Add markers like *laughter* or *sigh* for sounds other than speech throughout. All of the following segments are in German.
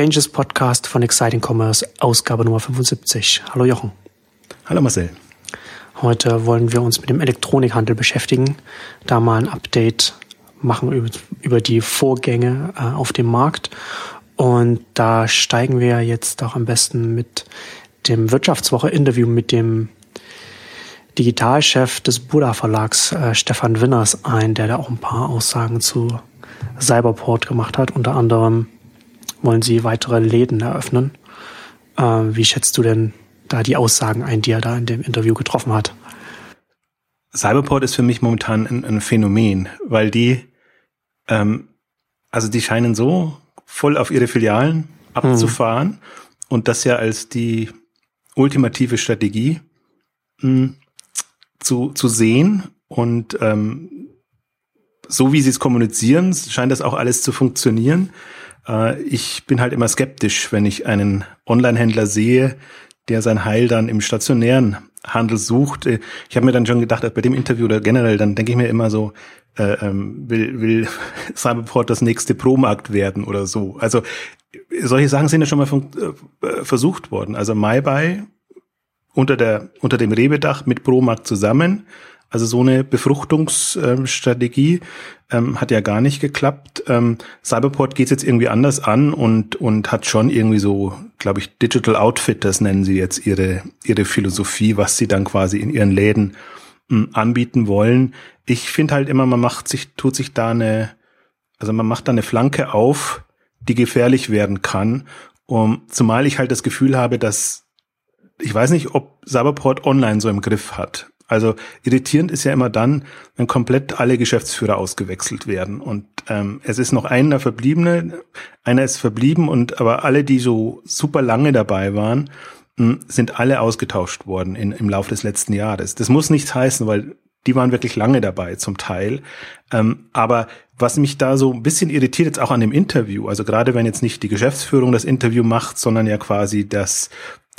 Exchanges Podcast von Exciting Commerce, Ausgabe Nummer 75. Hallo Jochen. Hallo Marcel. Heute wollen wir uns mit dem Elektronikhandel beschäftigen, da mal ein Update machen über, über die Vorgänge äh, auf dem Markt. Und da steigen wir jetzt auch am besten mit dem Wirtschaftswoche-Interview mit dem Digitalchef des Buddha Verlags, äh, Stefan Winners, ein, der da auch ein paar Aussagen zu Cyberport gemacht hat. Unter anderem wollen sie weitere Läden eröffnen. Äh, wie schätzt du denn da die Aussagen ein, die er da in dem Interview getroffen hat? Cyberport ist für mich momentan ein, ein Phänomen, weil die, ähm, also die scheinen so voll auf ihre Filialen abzufahren mhm. und das ja als die ultimative Strategie mh, hm, zu, zu sehen und ähm, so wie sie es kommunizieren, scheint das auch alles zu funktionieren. Äh, ich bin halt immer skeptisch, wenn ich einen Online-Händler sehe, der sein Heil dann im stationären Handel sucht. Äh, ich habe mir dann schon gedacht, bei dem Interview oder generell, dann denke ich mir immer so, äh, ähm, will, will *laughs* Cyberport das nächste Pro-Markt werden oder so. Also solche Sachen sind ja schon mal versucht worden. Also MyBuy unter der unter dem Rebedach mit Promarkt zusammen also so eine Befruchtungsstrategie ähm, hat ja gar nicht geklappt. Ähm, Cyberport geht jetzt irgendwie anders an und und hat schon irgendwie so, glaube ich, Digital Outfitters nennen sie jetzt ihre ihre Philosophie, was sie dann quasi in ihren Läden mh, hm, anbieten wollen. Ich finde halt immer, man macht sich, tut sich da eine, also man macht da eine Flanke auf, die gefährlich werden kann. Um, zumal ich halt das Gefühl habe, dass ich weiß nicht, ob Cyberport online so im Griff hat. Also irritierend ist ja immer dann, wenn komplett alle Geschäftsführer ausgewechselt werden. Und ähm, es ist noch einer verbliebene, einer ist verblieben und aber alle, die so super lange dabei waren, hm, sind alle ausgetauscht worden in, im Laufe des letzten Jahres. Das muss nichts heißen, weil die waren wirklich lange dabei zum Teil. Ähm, aber was mich da so ein bisschen irritiert jetzt auch an dem Interview, also gerade wenn jetzt nicht die Geschäftsführung das Interview macht, sondern ja quasi das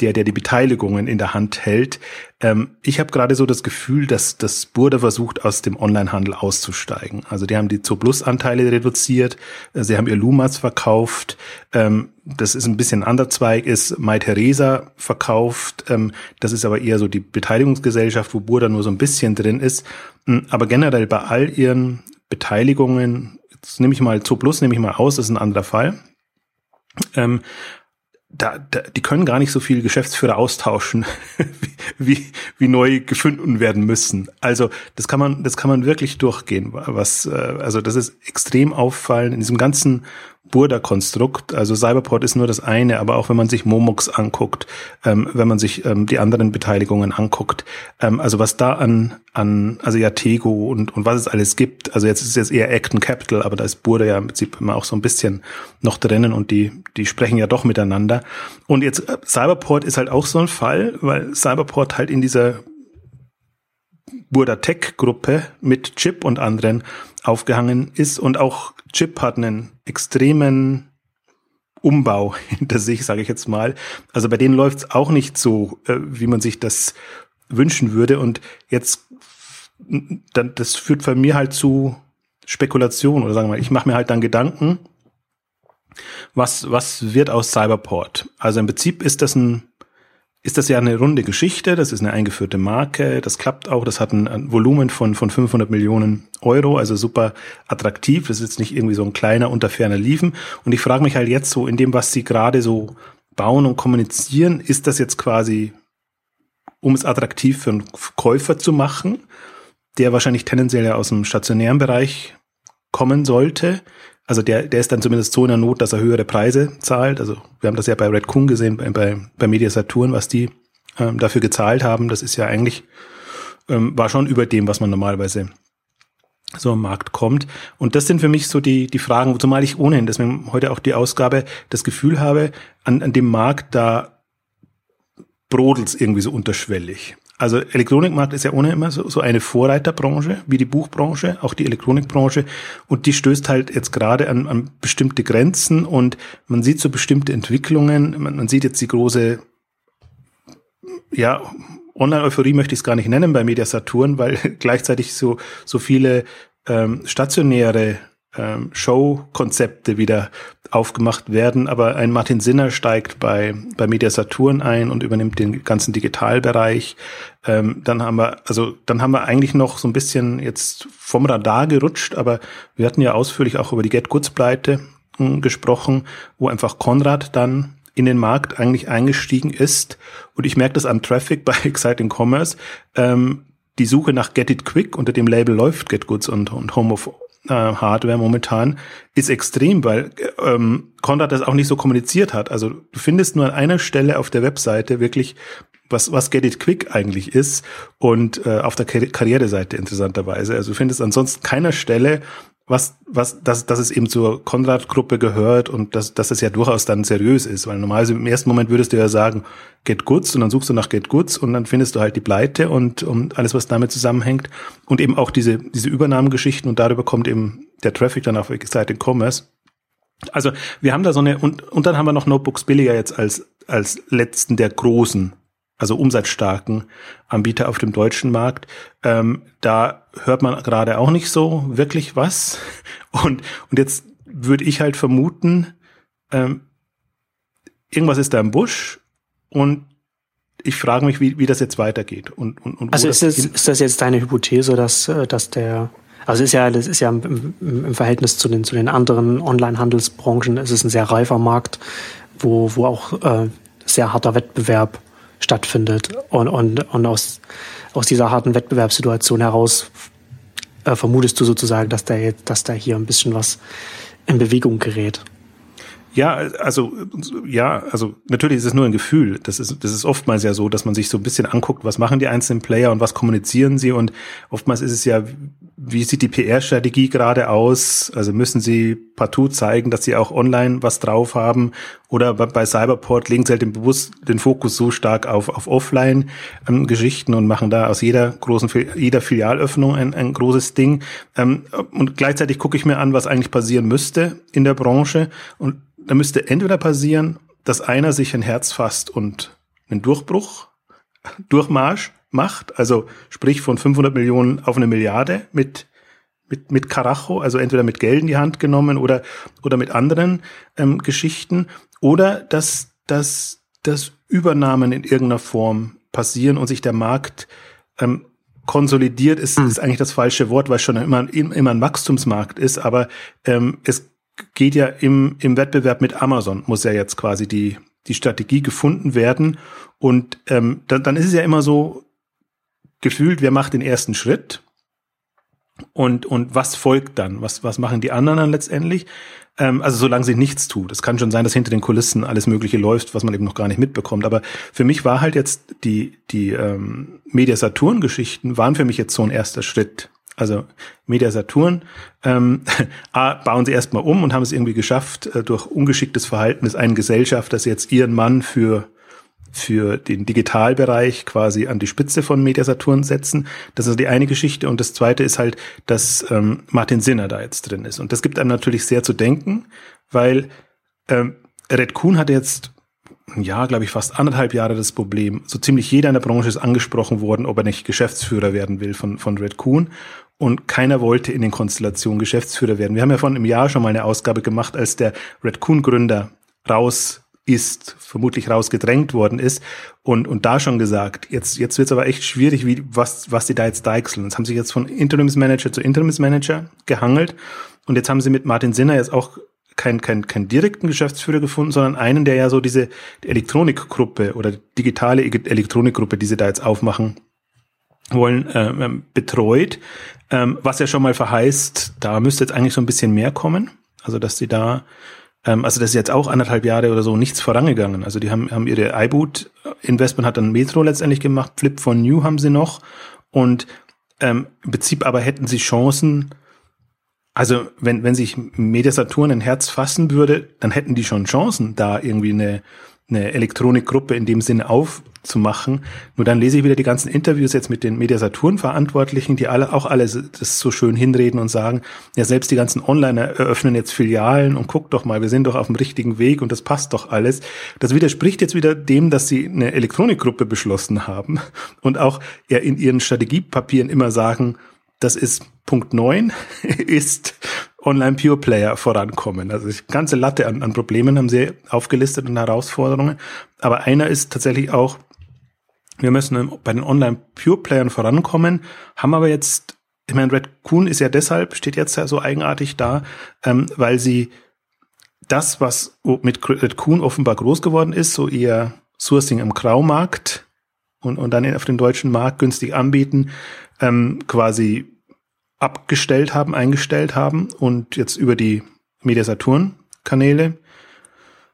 der, der die Beteiligungen in der Hand hält. Ähm, ich habe gerade so das Gefühl, dass das Burda versucht, aus dem Onlinehandel auszusteigen. Also die haben die Zooplus-Anteile reduziert, äh, sie haben ihr Lumas verkauft, ähm, das ist ein bisschen ein anderer Zweig, ist Mai Theresa verkauft, ähm, das ist aber eher so die Beteiligungsgesellschaft, wo Burda nur so ein bisschen drin ist. Ähm, aber generell bei all ihren Beteiligungen, jetzt nehme ich mal Zooplus, nehme ich mal aus, ist ein anderer Fall, ähm, da, da, die können gar nicht so viel Geschäftsführer austauschen, *laughs* wie, wie, wie neu gefunden werden müssen. Also das kann man, das kann man wirklich durchgehen. Was, äh, also das ist extrem auffallend in diesem ganzen Burda-Konstrukt. Also Cyberport ist nur das eine, aber auch wenn man sich Momox anguckt, ähm, wenn man sich ähm, die anderen Beteiligungen anguckt, ähm, also was da an, an also ja Tego und, und was es alles gibt, also jetzt ist es jetzt eher Acton Capital, aber da ist Burda ja im Prinzip immer auch so ein bisschen noch drinnen und die, die sprechen ja doch miteinander. Und jetzt äh, Cyberport ist halt auch so ein Fall, weil Cyberport halt in dieser Burda Tech Gruppe mit Chip und anderen aufgehangen ist und auch Chip hat einen extremen Umbau *laughs* hinter sich, sage ich jetzt mal. Also bei denen läuft es auch nicht so, äh, wie man sich das wünschen würde. Und jetzt, das führt bei mir halt zu Spekulation oder sagen wir mal, ich mache mir halt dann Gedanken, was, was wird aus Cyberport? Also im Prinzip ist das ein ist das ja eine runde Geschichte. Das ist eine eingeführte Marke. Das klappt auch. Das hat ein, Volumen von, von 500 Millionen Euro, also super attraktiv. Das ist jetzt nicht irgendwie so ein kleiner, unter ferner Liefen. Und ich frage mich halt jetzt so in dem, was sie gerade so bauen und kommunizieren, ist das jetzt quasi, um es attraktiv für einen Käufer zu machen, der wahrscheinlich tendenziell ja aus dem stationären Bereich kommen sollte? Also der, der ist dann zumindest so in der Not, dass er höhere Preise zahlt. Also wir haben das ja bei Red Coon gesehen, bei, bei, bei Media Saturn, was die ähm, dafür gezahlt haben. Das ist ja eigentlich, ähm, war schon über dem, was man normalerweise so am Markt kommt. Und das sind für mich so die, die Fragen, zumal ich ohnehin, deswegen heute auch die Ausgabe, das Gefühl habe, an, an dem Markt, da brodelt irgendwie so unterschwellig. Also Elektronikmarkt ist ja ohne immer so, so eine Vorreiterbranche, wie die Buchbranche, auch die Elektronikbranche. Und die stößt halt jetzt gerade an, an bestimmte Grenzen und man sieht so bestimmte Entwicklungen. Man, man sieht jetzt die große, ja, Online-Euphorie möchte ich es gar nicht nennen bei Media Saturn, weil *laughs* gleichzeitig so, so viele ähm, stationäre ähm, Show-Konzepte wieder aufgemacht werden, aber ein Martin Sinner steigt bei, bei Media Saturn ein und übernimmt den ganzen Digitalbereich. Ähm, dann haben wir, also dann haben wir eigentlich noch so ein bisschen jetzt vom Radar gerutscht, aber wir hatten ja ausführlich auch über die Get Goods Pleite hm, gesprochen, wo einfach Konrad dann in den Markt eigentlich eingestiegen ist. Und ich merke das am Traffic bei *laughs* Exciting Commerce. Ähm, die Suche nach Get It Quick unter dem Label läuft Get Goods und, und Home of Hardware momentan ist extrem, weil ähm, Konrad das auch nicht so kommuniziert hat. Also du findest nur an einer Stelle auf der Webseite wirklich was, was Get It Quick eigentlich ist und äh, auf der Karriereseite interessanterweise. Also du findest ansonsten keiner Stelle, was, was, dass, dass es eben zur Konrad-Gruppe gehört und dass, dass es ja durchaus dann seriös ist. Weil normalerweise im ersten Moment würdest du ja sagen, Get Goods und dann suchst du nach Get Goods und dann findest du halt die Pleite und, und alles, was damit zusammenhängt. Und eben auch diese, diese Übernahmegeschichten und darüber kommt eben der Traffic dann auf Exciting Commerce. Also wir haben da so eine, und, und dann haben wir noch Notebooks billiger jetzt als, als letzten der großen also umsatzstarken Anbieter auf dem deutschen Markt. Ähm, da hört man gerade auch nicht so wirklich was. *laughs* Und, und jetzt würde ich halt vermuten, ähm, irgendwas ist da im Busch und ich frage mich, wie, wie das jetzt weitergeht. Und, und, und also ist das, ist das jetzt deine Hypothese, dass, äh, dass der, also ist ja, das ist ja im, im Verhältnis zu den, zu den anderen Online-Handelsbranchen, ist es ein sehr reifer Markt, wo, wo auch äh, sehr harter Wettbewerb stattfindet. Und, und, und aus, aus dieser harten Wettbewerbssituation heraus äh, vermutest du sozusagen, dass da jetzt, dass da hier ein bisschen was in Bewegung gerät. Ja, also ja, also natürlich ist es nur ein Gefühl. Das ist das ist oftmals ja so, dass man sich so ein bisschen anguckt, was machen die einzelnen Player und was kommunizieren sie und oftmals ist es ja, wie sieht die PR-Strategie gerade aus? Also müssen sie partout zeigen, dass sie auch online was drauf haben oder bei Cyberport legen sie halt den bewusst den Fokus so stark auf auf Offline-Geschichten ähm, und machen da aus jeder großen jeder Filialöffnung ein, ein großes Ding. Ähm, und gleichzeitig gucke ich mir an, was eigentlich passieren müsste in der Branche und da müsste entweder passieren, dass einer sich ein Herz fasst und einen Durchbruch, Durchmarsch macht, also sprich von 500 Millionen auf eine Milliarde mit mit, mit Karacho, also entweder mit Geld in die Hand genommen oder, oder mit anderen ähm, Geschichten, oder dass, dass, dass Übernahmen in irgendeiner Form passieren und sich der Markt ähm, konsolidiert, ist, hm. ist eigentlich das falsche Wort, weil es schon immer, immer ein Wachstumsmarkt ist, aber ähm, es geht ja im, im Wettbewerb mit Amazon, muss ja jetzt quasi die, die Strategie gefunden werden. Und ähm, dann, dann ist es ja immer so gefühlt, wer macht den ersten Schritt und, und was folgt dann? Was, was machen die anderen dann letztendlich? Ähm, also solange sie nichts tut. Es kann schon sein, dass hinter den Kulissen alles Mögliche läuft, was man eben noch gar nicht mitbekommt. Aber für mich war halt jetzt die, die ähm, Media Saturn-Geschichten waren für mich jetzt so ein erster Schritt also Media Saturn, ähm, *laughs* bauen sie erstmal um und haben es irgendwie geschafft, äh, durch ungeschicktes Verhalten des einen Gesellschafters jetzt ihren Mann für für den Digitalbereich quasi an die Spitze von Media Saturn setzen. Das ist die eine Geschichte. Und das zweite ist halt, dass ähm, Martin Sinner da jetzt drin ist. Und das gibt einem natürlich sehr zu denken, weil ähm, Red Kuhn hat jetzt Jahr, glaube ich, fast anderthalb Jahre das Problem. So ziemlich jeder in der Branche ist angesprochen worden, ob er nicht Geschäftsführer werden will von, von Red Kuhn und keiner wollte in den Konstellationen Geschäftsführer werden. Wir haben ja vor einem Jahr schon mal eine Ausgabe gemacht, als der Red Coon Gründer raus ist, vermutlich rausgedrängt worden ist und, und da schon gesagt, jetzt, jetzt wird es aber echt schwierig, wie, was, was die da jetzt deichseln. Jetzt haben sie jetzt von Interimsmanager zu Interimsmanager gehangelt und jetzt haben sie mit Martin Sinner jetzt auch keinen kein, kein direkten Geschäftsführer gefunden, sondern einen, der ja so diese Elektronikgruppe oder digitale Elektronikgruppe, die sie da jetzt aufmachen wollen, äh, betreut. Ähm, was ja schon mal verheißt, da müsste jetzt eigentlich so ein bisschen mehr kommen. Also, dass sie da, ähm, also das ist jetzt auch anderthalb Jahre oder so nichts vorangegangen. Also die haben, haben ihre iBoot-Investment hat dann Metro letztendlich gemacht, Flip von New haben sie noch. Und ähm, im Prinzip aber hätten sie Chancen, also wenn, wenn sich Media Saturn ein Herz fassen würde, dann hätten die schon Chancen, da irgendwie eine, eine Elektronikgruppe in dem Sinne aufzumachen. Nur dann lese ich wieder die ganzen Interviews jetzt mit den Mediasaturn-Verantwortlichen, die alle auch alle das so schön hinreden und sagen, ja, selbst die ganzen Online eröffnen jetzt Filialen und guck doch mal, wir sind doch auf dem richtigen Weg und das passt doch alles. Das widerspricht jetzt wieder dem, dass sie eine Elektronikgruppe beschlossen haben und auch ja in ihren Strategiepapieren immer sagen, das ist Punkt neun *laughs* ist Online-Pure-Player vorankommen. Also die ganze Latte an, an Problemen haben sie aufgelistet und Herausforderungen. Aber einer ist tatsächlich auch, wir müssen bei den Online-Pure-Playern vorankommen, haben aber jetzt, ich meine, Red Coon ist ja deshalb, steht jetzt ja so eigenartig da, ähm, weil sie das, was mit Red Coon offenbar groß geworden ist, so eher Sourcing im Graumarkt und, und dann auf den deutschen Markt günstig anbieten, ähm, quasi abgestellt haben, eingestellt haben und jetzt über die Mediasaturn-Kanäle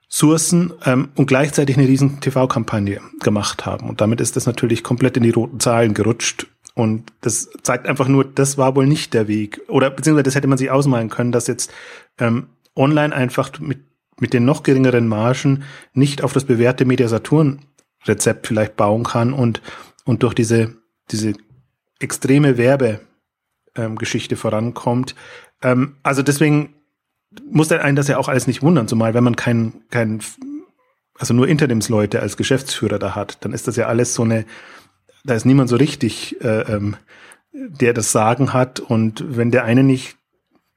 sourcen ähm, und gleichzeitig eine riesen TV-Kampagne gemacht haben. Und damit ist das natürlich komplett in die roten Zahlen gerutscht. Und das zeigt einfach nur, das war wohl nicht der Weg. Oder beziehungsweise das hätte man sich ausmalen können, dass jetzt ähm, online einfach mit, mit den noch geringeren Margen nicht auf das bewährte Mediasaturn-Rezept vielleicht bauen kann und, und durch diese, diese extreme Werbegeschichte ähm, vorankommt. Ähm, also deswegen muss einen das ja auch alles nicht wundern, zumal wenn man kein, kein, also nur Interimsleute als Geschäftsführer da hat, dann ist das ja alles so eine, da ist niemand so richtig, äh, ähm, der das Sagen hat und wenn der eine nicht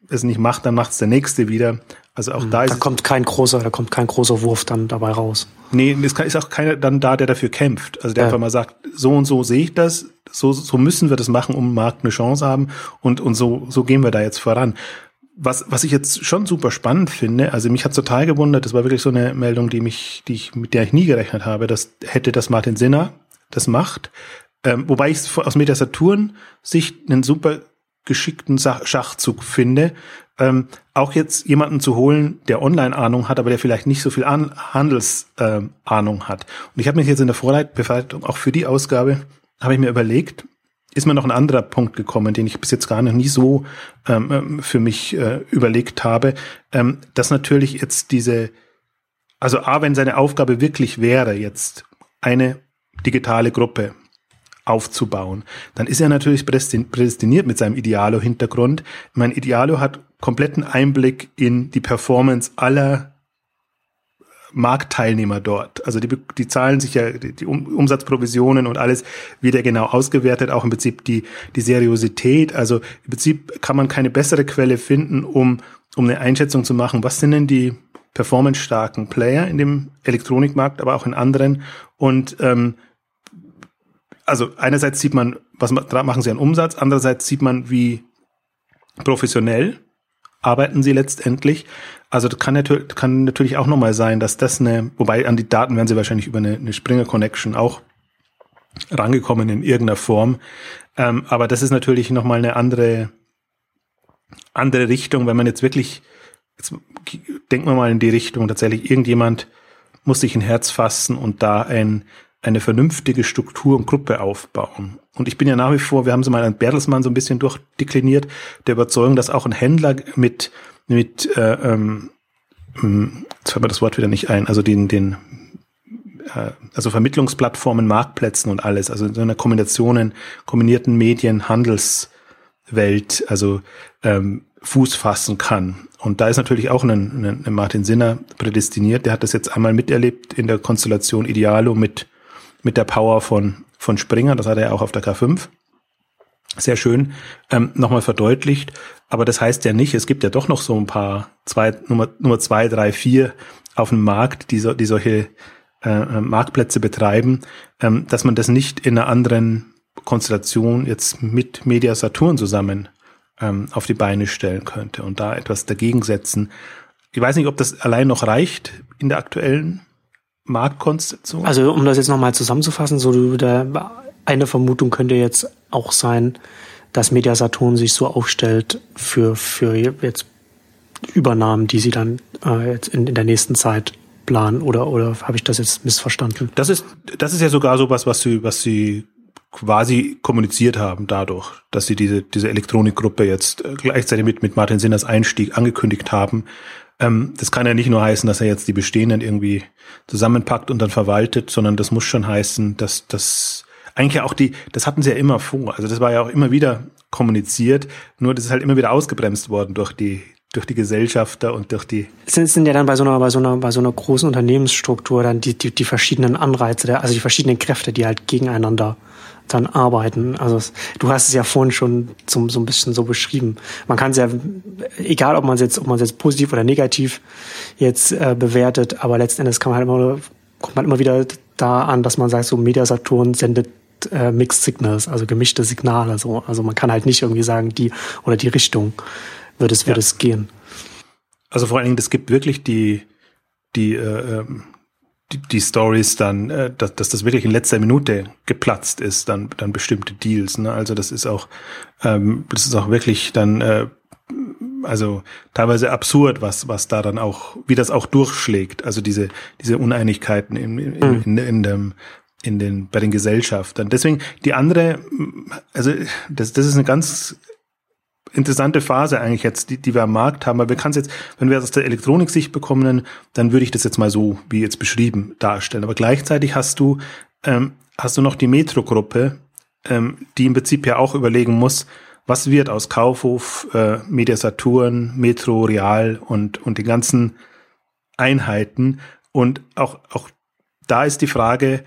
es nicht macht, dann macht es der nächste wieder. Also auch mhm. da ist da kommt kein großer, da kommt kein großer Wurf dann dabei raus. Nee, es ist auch keiner dann da, der dafür kämpft. Also der ja. einfach mal sagt, so und so sehe ich das, so, so müssen wir das machen, um Markt eine Chance haben und, und so, so gehen wir da jetzt voran. Was, was ich jetzt schon super spannend finde, also mich hat total gewundert, das war wirklich so eine Meldung, die mich, die ich, mit der ich nie gerechnet habe, dass hätte das Martin Sinner das macht. Ähm, wobei ich aus Metasaturn Sicht einen super geschickten Schachzug finde, ähm, auch jetzt jemanden zu holen, der Online-Ahnung hat, aber der vielleicht nicht so viel An Handelsahnung ähm, hat. Und ich habe mich jetzt in der Vorbereitung auch für die Ausgabe, habe ich mir überlegt, ist mir noch ein anderer Punkt gekommen, den ich bis jetzt gar noch nie so ähm, ähm für mich äh, überlegt habe, ähm, dass natürlich jetzt diese, also A, wenn seine Aufgabe wirklich wäre, jetzt eine digitale Gruppe aufzubauen, dann ist er natürlich prädestiniert mit seinem Idealo-Hintergrund. Mein Idealo hat kompletten Einblick in die Performance aller Marktteilnehmer dort. Also die, die zahlen sich ja die, Umsatzprovisionen und alles wird ja genau ausgewertet, auch im Prinzip die, die Seriosität. Also im Prinzip kann man keine bessere Quelle finden, um, um eine Einschätzung zu machen, was sind denn die performance-starken Player in dem Elektronikmarkt, aber auch in anderen und ähm, also einerseits sieht man, was machen sie an Umsatz, andererseits sieht man, wie professionell arbeiten sie letztendlich. Also das kann, natürlich, kann natürlich auch nochmal sein, dass das eine, wobei an die Daten werden sie wahrscheinlich über eine, eine Springer Connection auch rangekommen in irgendeiner Form. Ähm, aber das ist natürlich nochmal eine andere, andere Richtung, wenn man jetzt wirklich, jetzt denken wir mal in die Richtung, tatsächlich irgendjemand muss sich ein Herz fassen und da ein eine vernünftige Struktur und Gruppe aufbauen. Und ich bin ja nach wie vor, wir haben sie mal an Bertelsmann so ein bisschen durchdekliniert, der Überzeugung, dass auch ein Händler mit, mit äh, ähm, hm, jetzt fällt mir das Wort wieder nicht ein, also den, den äh, also Vermittlungsplattformen, Marktplätzen und alles, also in so einer Kombinationen, kombinierten Medien, Handelswelt, also ähm, Fuß fassen kann. Und da ist natürlich auch ein, ein, ein Martin Sinner prädestiniert. Der hat das jetzt einmal miterlebt in der Konstellation Idealo mit mit der Power von, von Springer, das hat er auch auf der K5 sehr schön ähm, nochmal verdeutlicht. Aber das heißt ja nicht, es gibt ja doch noch so ein paar zwei, Nummer, Nummer zwei, drei, vier auf dem Markt, die, so, die solche äh, äh, Marktplätze betreiben, ähm, dass man das nicht in einer anderen Konstellation jetzt mit Media Saturn zusammen ähm, auf die Beine stellen könnte und da etwas dagegen setzen. Ich weiß nicht, ob das allein noch reicht in der aktuellen Marktkonstellation? Also um das jetzt nochmal zusammenzufassen, so der, eine Vermutung könnte jetzt auch sein, dass Media Saturn sich so aufstellt für, für jetzt Übernahmen, die sie dann äh, jetzt in, in der nächsten Zeit planen oder oder habe ich das jetzt missverstanden? Das ist das ist ja sogar so was, was sie was sie quasi kommuniziert haben dadurch, dass sie diese diese Elektronikgruppe jetzt gleichzeitig mit mit Martin Sinners Einstieg angekündigt haben, ähm, das kann ja nicht nur heißen, dass er jetzt die bestehenden irgendwie zusammenpackt und dann verwaltet, sondern das muss schon heißen, dass das eigentlich auch die, das hatten sie ja immer vor. Also das war ja auch immer wieder kommuniziert, nur das ist halt immer wieder ausgebremst worden durch die durch die Gesellschafter und durch die. Sind, sind ja dann bei so einer, bei so einer, bei so einer großen Unternehmensstruktur dann die, die, die verschiedenen Anreize, also die verschiedenen Kräfte, die halt gegeneinander dann arbeiten. Also es, du hast es ja vorhin schon zum, so ein bisschen so beschrieben. Man kann es ja, egal ob man es jetzt, ob man es jetzt positiv oder negativ jetzt äh, bewertet, aber letzten Endes kann man halt immer, kommt man immer wieder da an, dass man sagt, so Media Saturn sendet äh, Mixed Signals, also gemischte Signale. So. Also man kann halt nicht irgendwie sagen, die oder die Richtung wird es, wird ja. es gehen. Also vor allen Dingen, es gibt wirklich die, die, äh, ähm, die, die Stories dann, äh, dass, dass das wirklich in letzter Minute geplatzt ist, dann, dann bestimmte Deals. Ne? Also das ist auch, ähm, das ist auch wirklich dann, äh, also teilweise absurd, was, was da dann auch, wie das auch durchschlägt. Also diese, diese Uneinigkeiten in, in, in, in, in dem, in den, bei den Gesellschaftern. Deswegen die andere, also das, das ist eine ganz interessante Phase eigentlich jetzt, die, die wir am Markt haben. weil wir kann es jetzt, wenn wir es aus der Elektroniksicht bekommen, dann würde ich das jetzt mal so, wie jetzt beschrieben, darstellen. Aber gleichzeitig hast du, ähm, hast du noch die Metro-Gruppe, ähm, die im Prinzip ja auch überlegen muss, was wird aus Kaufhof, äh, Media Saturn, Metro, Real und, und die ganzen Einheiten. Und auch, auch da ist die Frage,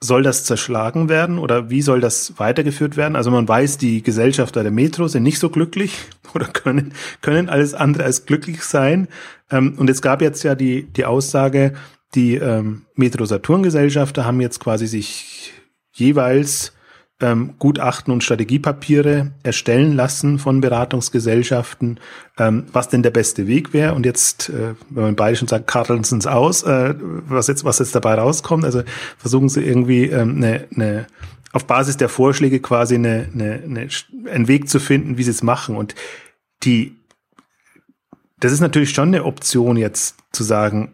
soll das zerschlagen werden oder wie soll das weitergeführt werden? Also man weiß, die Gesellschafter der Metro sind nicht so glücklich *laughs* oder können, können alles andere als glücklich sein. Ähm, und es gab jetzt ja die, die Aussage, die ähm, Metro Saturn Gesellschafter haben jetzt quasi sich jeweils ähm, Gutachten und Strategiepapiere erstellen lassen von Beratungsgesellschaften, ähm, was denn der beste Weg wäre. Und jetzt, äh, wenn man beide schon sagt, karteln sie es aus, äh, was jetzt, was jetzt dabei rauskommt. Also versuchen sie irgendwie ähm, eine, eine auf Basis der Vorschläge quasi eine, eine, eine, einen Weg zu finden, wie sie es machen. Und die, das ist natürlich schon eine Option jetzt zu sagen,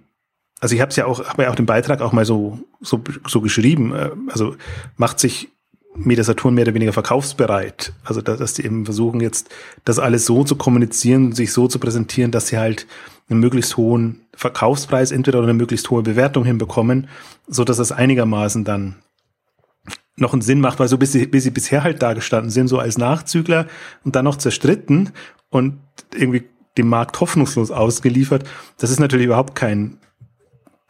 also ich habe es ja auch, habe ja auch den Beitrag auch mal so so so geschrieben. Äh, also macht sich Media Saturn mehr oder weniger verkaufsbereit. Also dass, dass die eben versuchen jetzt, das alles so zu kommunizieren, sich so zu präsentieren, dass sie halt einen möglichst hohen Verkaufspreis entweder oder eine möglichst hohe Bewertung hinbekommen, so dass das einigermaßen dann noch einen Sinn macht, weil so bis sie, bis sie bisher halt da gestanden sind, so als Nachzügler und dann noch zerstritten und irgendwie dem Markt hoffnungslos ausgeliefert, das ist natürlich überhaupt kein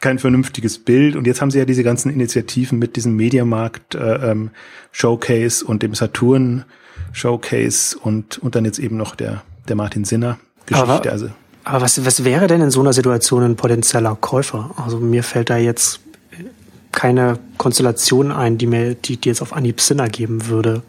kein vernünftiges Bild. Und jetzt haben sie ja diese ganzen Initiativen mit diesem Mediamarkt äh, ähm, Showcase und dem Saturn Showcase und, und dann jetzt eben noch der, der Martin Sinner Geschichte. Aber, also. aber was, was wäre denn in so einer Situation ein potenzieller Käufer? Also mir fällt da jetzt keine Konstellation ein, die mir, die, die jetzt auf Anhieb Sinn ergeben würde.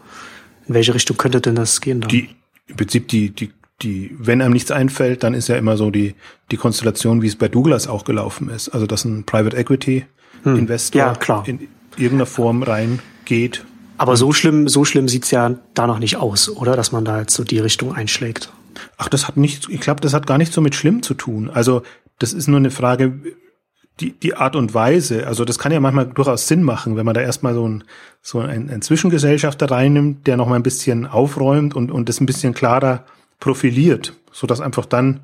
In welche Richtung könnte denn das gehen dann? Die, im Prinzip die, die die, wenn einem nichts einfällt, dann ist ja immer so die, die Konstellation, wie es bei Douglas auch gelaufen ist. Also, dass ein Private Equity hm. Investor ja, in irgendeiner Form reingeht. Aber so schlimm, so schlimm sieht's ja da noch nicht aus, oder? Dass man da jetzt so die Richtung einschlägt. Ach, das hat nicht, ich glaube, das hat gar nicht so mit schlimm zu tun. Also, das ist nur eine Frage, die, die Art und Weise, also das kann ja manchmal durchaus Sinn machen, wenn man da erstmal so ein, so ein, ein Zwischengesellschafter reinnimmt, der noch mal ein bisschen aufräumt und, und das ein bisschen klarer profiliert, so dass einfach dann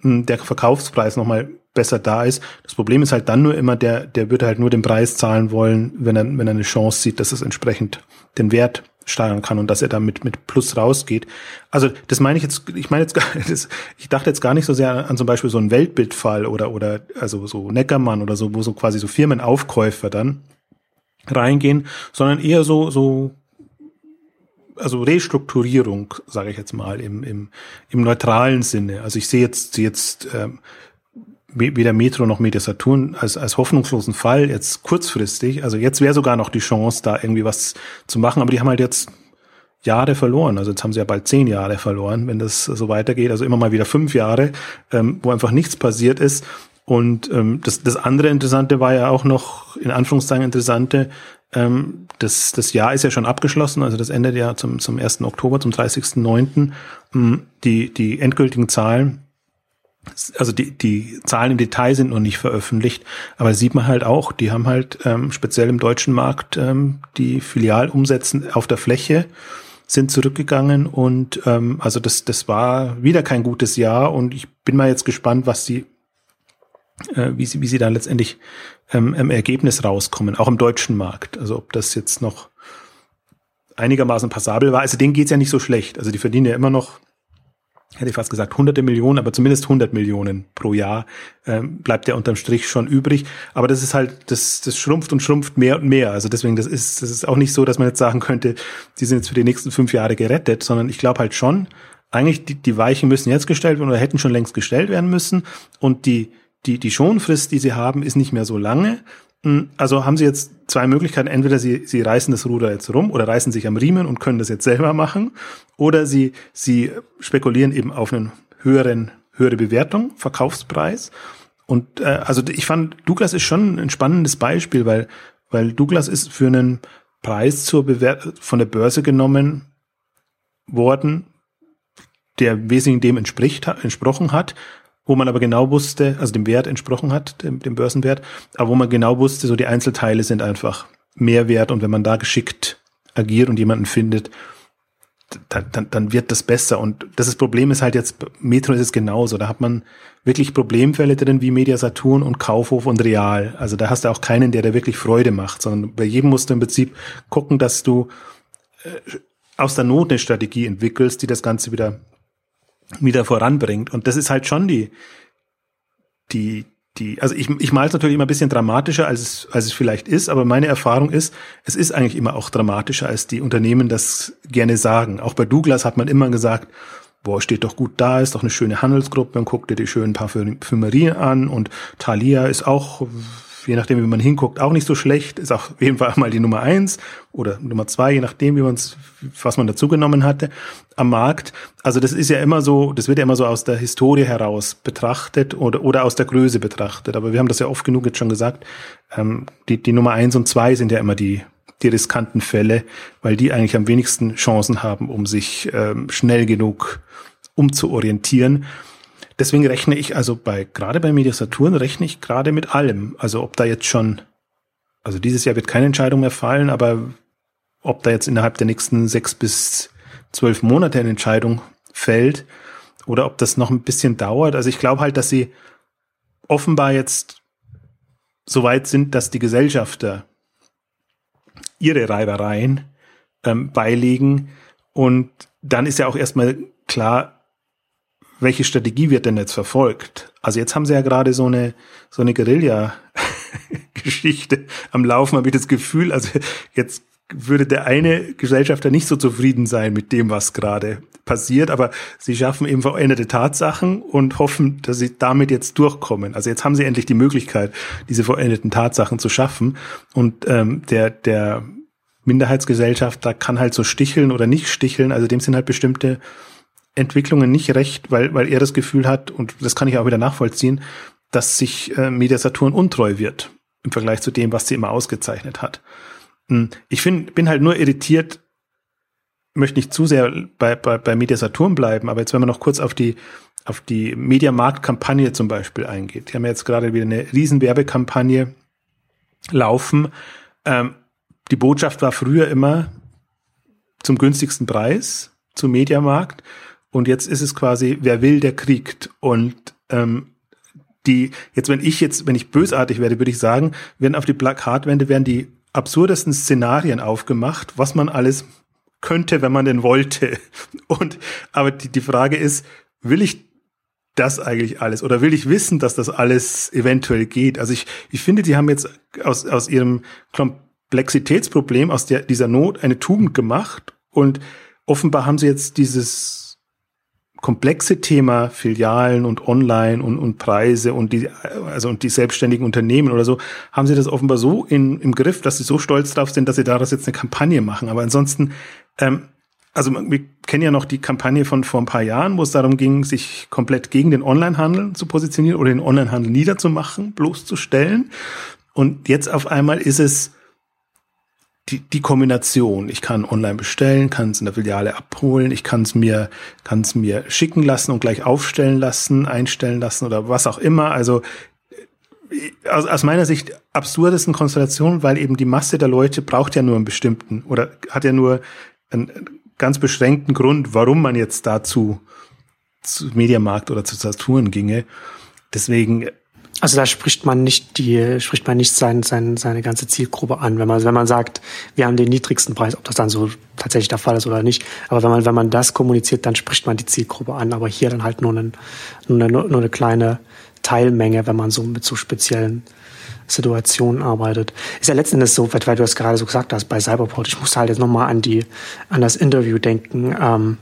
hm, der Verkaufspreis nochmal besser da ist. Das Problem ist halt dann nur immer, der, der würde halt nur den Preis zahlen wollen, wenn er, wenn er eine Chance sieht, dass es entsprechend den Wert steigern kann und dass er damit mit Plus rausgeht. Also das meine ich jetzt, ich meine jetzt gar *laughs* das, ich dachte jetzt gar nicht so sehr an zum Beispiel so einen Weltbildfall oder, oder also so Neckermann oder so, wo so quasi so Firmenaufkäufer dann reingehen, sondern eher so, so also Restrukturierung, sage ich jetzt mal, im, im, im neutralen Sinne. Also ich sehe jetzt, sehe jetzt ähm, weder Metro noch Media Saturn als, als hoffnungslosen Fall jetzt kurzfristig. Also jetzt wäre sogar noch die Chance, da irgendwie was zu machen, aber die haben halt jetzt Jahre verloren. Also jetzt haben sie ja bald zehn Jahre verloren, wenn das so weitergeht. Also immer mal wieder fünf Jahre, ähm, wo einfach nichts passiert ist. Und ähm, das, das andere Interessante war ja auch noch, in Anführungszeichen Interessante, ähm, das, das Jahr ist ja schon abgeschlossen, also das endet ja zum, zum 1. Oktober, zum 30.09. Ähm, die, die endgültigen Zahlen, also die, die Zahlen im Detail sind noch nicht veröffentlicht, aber sieht man halt auch, die haben halt ähm, speziell im deutschen Markt ähm, die Filialumsätze auf der Fläche sind zurückgegangen und ähm, also das, das war wieder kein gutes Jahr und ich bin mal jetzt gespannt, was die äh, wie sie, wie sie dann letztendlich ähm, im Ergebnis rauskommen, auch im deutschen Markt. Also ob das jetzt noch einigermaßen passabel war. Also denen geht's ja nicht so schlecht. Also die verdienen ja immer noch hätte ich fast gesagt hunderte Millionen, aber zumindest 100 Millionen pro Jahr ähm, bleibt ja unterm Strich schon übrig. Aber das ist halt, das, das schrumpft und schrumpft mehr und mehr. Also deswegen, das ist, das ist auch nicht so, dass man jetzt sagen könnte, die sind jetzt für die nächsten fünf Jahre gerettet, sondern ich glaube halt schon, eigentlich die, die Weichen müssen jetzt gestellt werden oder hätten schon längst gestellt werden müssen. Und die, die, die Schonfrist, die sie haben, ist nicht mehr so lange. Hm, also haben sie jetzt zwei Möglichkeiten. Entweder sie, sie reißen das Ruder jetzt rum oder reißen sich am Riemen und können das jetzt selber machen. Oder sie, sie spekulieren eben auf einen höheren, höhere Bewertung, Verkaufspreis. Und äh, also ich fand, Douglas ist schon ein spannendes Beispiel, weil, weil Douglas ist für einen Preis zur Bewer von der Börse genommen worden, der wesentlich dem entspricht, entsprochen hat, wo man aber genau wusste, also dem Wert entsprochen hat, dem, dem Börsenwert, aber wo man genau wusste, so die Einzelteile sind einfach mehr wert und wenn man da geschickt agiert und jemanden findet, dann, dann, dann wird das besser. Und das Problem ist halt jetzt, Metro ist es genauso. Da hat man wirklich Problemfälle drin wie Media Saturn und Kaufhof und Real. Also da hast du auch keinen, der da wirklich Freude macht, sondern bei jedem musst du im Prinzip gucken, dass du äh, aus der Not eine Strategie entwickelst, die das Ganze wieder wieder voranbringt. Und das ist halt schon die, die, die, also ich, ich male es natürlich immer ein bisschen dramatischer, als es, als es vielleicht ist, aber meine Erfahrung ist, es ist eigentlich immer auch dramatischer, als die Unternehmen das gerne sagen. Auch bei Douglas hat man immer gesagt, boah, steht doch gut da, ist doch eine schöne Handelsgruppe, man guckt dir die schönen Parfümerien an und Thalia ist auch je nachdem, wie man hinguckt, auch nicht so schlecht. Ist auf jeden Fall mal die Nummer eins oder Nummer zwei, je nachdem, wie man's, was man dazugenommen hatte am Markt. Also das ist ja immer so, das wird ja immer so aus der Historie heraus betrachtet oder, oder aus der Größe betrachtet. Aber wir haben das ja oft genug jetzt schon gesagt. Ähm, die, die Nummer eins und zwei sind ja immer die, die riskanten Fälle, weil die eigentlich am wenigsten Chancen haben, um sich ähm, schnell genug umzuorientieren. Deswegen rechne ich also bei, gerade bei Media Saturn rechne ich gerade mit allem. Also ob da jetzt schon, also dieses Jahr wird keine Entscheidung mehr fallen, aber ob da jetzt innerhalb der nächsten sechs bis zwölf Monate eine Entscheidung fällt oder ob das noch ein bisschen dauert. Also ich glaube halt, dass sie offenbar jetzt so weit sind, dass die Gesellschafter ihre Reibereien ähm, beilegen und dann ist ja auch erstmal klar, welche Strategie wird denn jetzt verfolgt? Also jetzt haben sie ja gerade so eine, so eine Guerilla-Geschichte am Laufen, habe ich das Gefühl. Also jetzt würde der eine Gesellschafter nicht so zufrieden sein mit dem, was gerade passiert, aber sie schaffen eben veränderte Tatsachen und hoffen, dass sie damit jetzt durchkommen. Also jetzt haben sie endlich die Möglichkeit, diese veränderten Tatsachen zu schaffen und ähm, der der Minderheitsgesellschaft, da kann halt so sticheln oder nicht sticheln, also dem sind halt bestimmte Entwicklungen nicht recht, weil, weil er das Gefühl hat, und das kann ich auch wieder nachvollziehen, dass sich äh, Media Saturn untreu wird im Vergleich zu dem, was sie immer ausgezeichnet hat. Hm, ich find, bin halt nur irritiert, möchte nicht zu sehr bei, bei, bei Media Saturn bleiben, aber jetzt, wenn man noch kurz auf die, auf die Mediamarkt-Kampagne zum Beispiel eingeht. Die haben ja jetzt gerade wieder eine riesen Werbekampagne laufen. Ähm, die Botschaft war früher immer zum günstigsten Preis, zum Mediamarkt. Und jetzt ist es quasi, wer will, der kriegt. Und ähm, die, jetzt wenn ich jetzt, wenn ich bösartig werde, würde ich sagen, werden auf die Plakatwände werden die absurdesten Szenarien aufgemacht, was man alles könnte, wenn man denn wollte. *laughs* Und aber die, die Frage ist, will ich das eigentlich alles oder will ich wissen, dass das alles eventuell geht? Also ich, ich finde, die haben jetzt aus, aus ihrem Komplexitätsproblem, aus der, dieser Not eine Tugend gemacht und offenbar haben sie jetzt dieses komplexe Thema Filialen und Online und, und Preise und die, also und die selbstständigen Unternehmen oder so, haben sie das offenbar so in, im Griff, dass sie so stolz drauf sind, dass sie daraus jetzt eine Kampagne machen. Aber ansonsten, ähm, also wir kennen ja noch die Kampagne von vor ein paar Jahren, wo es darum ging, sich komplett gegen den Onlinehandel zu positionieren oder den Onlinehandel niederzumachen, bloßzustellen. Und jetzt auf einmal ist es die, die Kombination. Ich kann online bestellen, kann es in der Filiale abholen, ich kann es mir, kann es mir schicken lassen und gleich aufstellen lassen, einstellen lassen oder was auch immer. Also äh, aus, aus meiner Sicht absurdesten Konstellation, weil eben die Masse der Leute braucht ja nur einen bestimmten oder hat ja nur einen ganz beschränkten Grund, warum man jetzt dazu zu Mediamarkt oder zu Saturn ginge. Deswegen Also da spricht man nicht die, spricht man nicht sein, sein, seine ganze Zielgruppe an, wenn man, wenn man sagt, wir haben den niedrigsten Preis, ob das dann so tatsächlich der Fall ist oder nicht. Aber wenn man, wenn man das kommuniziert, dann spricht man die Zielgruppe an. Aber hier dann halt nur, einen, nur, eine, nur eine kleine Teilmenge, wenn man so mit so speziellen Situationen arbeitet. Ist ja letzten Endes so, weil, du das gerade so gesagt hast bei Cyberport. Ich musste halt jetzt nochmal an die, an das Interview denken. Ähm,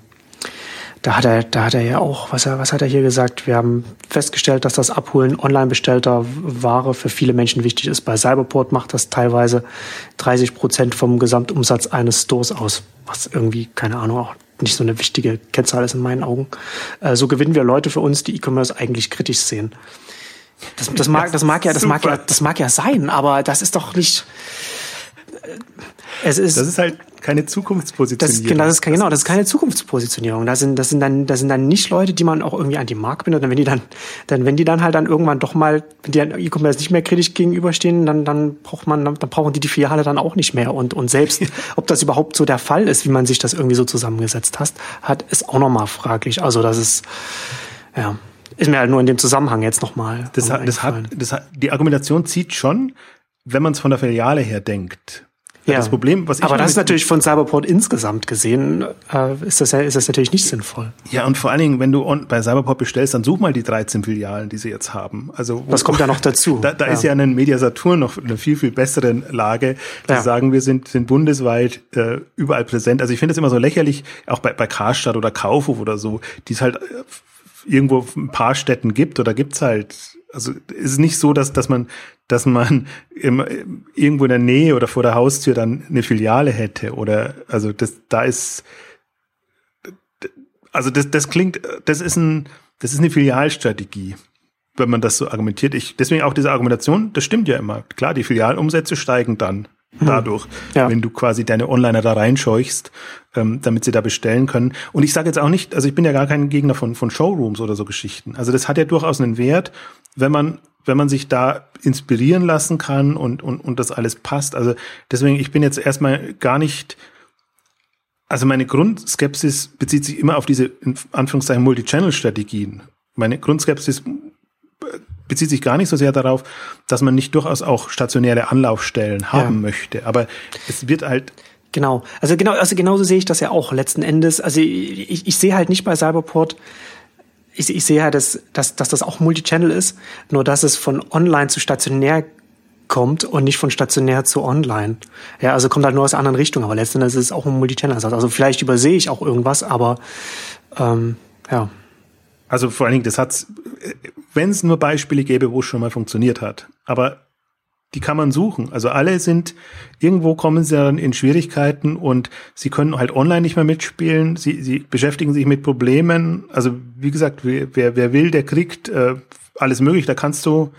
da hat er, da hat er ja auch, was er, was hat er hier gesagt? Wir haben festgestellt, dass das Abholen online bestellter Ware für viele Menschen wichtig ist. Bei Cyberport macht das teilweise 30 Prozent vom Gesamtumsatz eines Stores aus, was irgendwie, keine Ahnung, auch nicht so eine wichtige Kennzahl ist in meinen Augen. Äh, so gewinnen wir Leute für uns, die E-Commerce eigentlich kritisch sehen. Das, das mag, das mag ja, das mag ja, das mag ja sein, aber das ist doch nicht. Es ist, das ist halt keine Zukunftspositionierung. Das, genau, das ist, genau, das ist keine Zukunftspositionierung. Das sind, das sind dann, das sind dann nicht Leute, die man auch irgendwie an die Markt bindet. Und wenn die dann, dann, wenn die dann halt dann irgendwann doch mal, wenn die an E-Commerce nicht mehr kritisch gegenüberstehen, dann, dann braucht man, dann brauchen die die Filiale dann auch nicht mehr. Und, und selbst, ob das überhaupt so der Fall ist, wie man sich das irgendwie so zusammengesetzt hat, hat, ist auch nochmal fraglich. Also, das ist, ja. Ist mir halt nur in dem Zusammenhang jetzt nochmal. Das, hat, das, hat, das hat, die Argumentation zieht schon, wenn man es von der Filiale her denkt. Ja. Das Problem, was ich Aber das ist natürlich von Cyberport insgesamt gesehen, äh, ist, das, ist das natürlich nicht sinnvoll. Ja, und vor allen Dingen, wenn du on, bei Cyberport bestellst, dann such mal die 13 Filialen, die sie jetzt haben. Also, das kommt ja noch *laughs* dazu. Da, da ja. ist ja ein Mediasatur noch eine viel, viel bessere Lage. Die ja. sagen, wir sind, sind bundesweit äh, überall präsent. Also ich finde es immer so lächerlich, auch bei, bei Karstadt oder Kaufhof oder so, die es halt äh, irgendwo ein paar Städten gibt oder gibt's halt also ist es nicht so, dass, dass man, dass man im, irgendwo in der Nähe oder vor der Haustür dann eine Filiale hätte oder also das, da ist, also das, das klingt, das ist ein, das ist eine Filialstrategie, wenn man das so argumentiert. Ich, deswegen auch diese Argumentation, das stimmt ja immer. Klar, die Filialumsätze steigen dann. Dadurch, ja. wenn du quasi deine Onliner da reinscheuchst, ähm, damit sie da bestellen können. Und ich sage jetzt auch nicht, also ich bin ja gar kein Gegner von, von Showrooms oder so Geschichten. Also das hat ja durchaus einen Wert, wenn man, wenn man sich da inspirieren lassen kann und, und, und das alles passt. Also deswegen, ich bin jetzt erstmal gar nicht, also meine Grundskepsis bezieht sich immer auf diese, in Anführungszeichen, Multi-Channel-Strategien. Meine Grundskepsis bezieht sich gar nicht so sehr darauf, dass man nicht durchaus auch stationäre Anlaufstellen haben ja. möchte. Aber es wird halt Genau. Also genau, also genauso sehe ich das ja auch letzten Endes. Also ich, ich sehe halt nicht bei Cyberport, ich, ich sehe halt, dass, dass, dass das auch Multichannel ist, nur dass es von online zu stationär kommt und nicht von stationär zu online. Ja, also kommt halt nur aus anderen Richtungen, aber letzten Endes ist es auch ein Multichannel. Also vielleicht übersehe ich auch irgendwas, aber ähm, ja. Also vor allen Dingen, das hat, wenn es nur Beispiele gäbe, wo es schon mal funktioniert hat. Aber die kann man suchen. Also alle sind, irgendwo kommen sie dann in Schwierigkeiten und sie können halt online nicht mehr mitspielen. Sie, sie beschäftigen sich mit Problemen. Also wie gesagt, wer, wer will, der kriegt äh, alles möglich. Da kannst du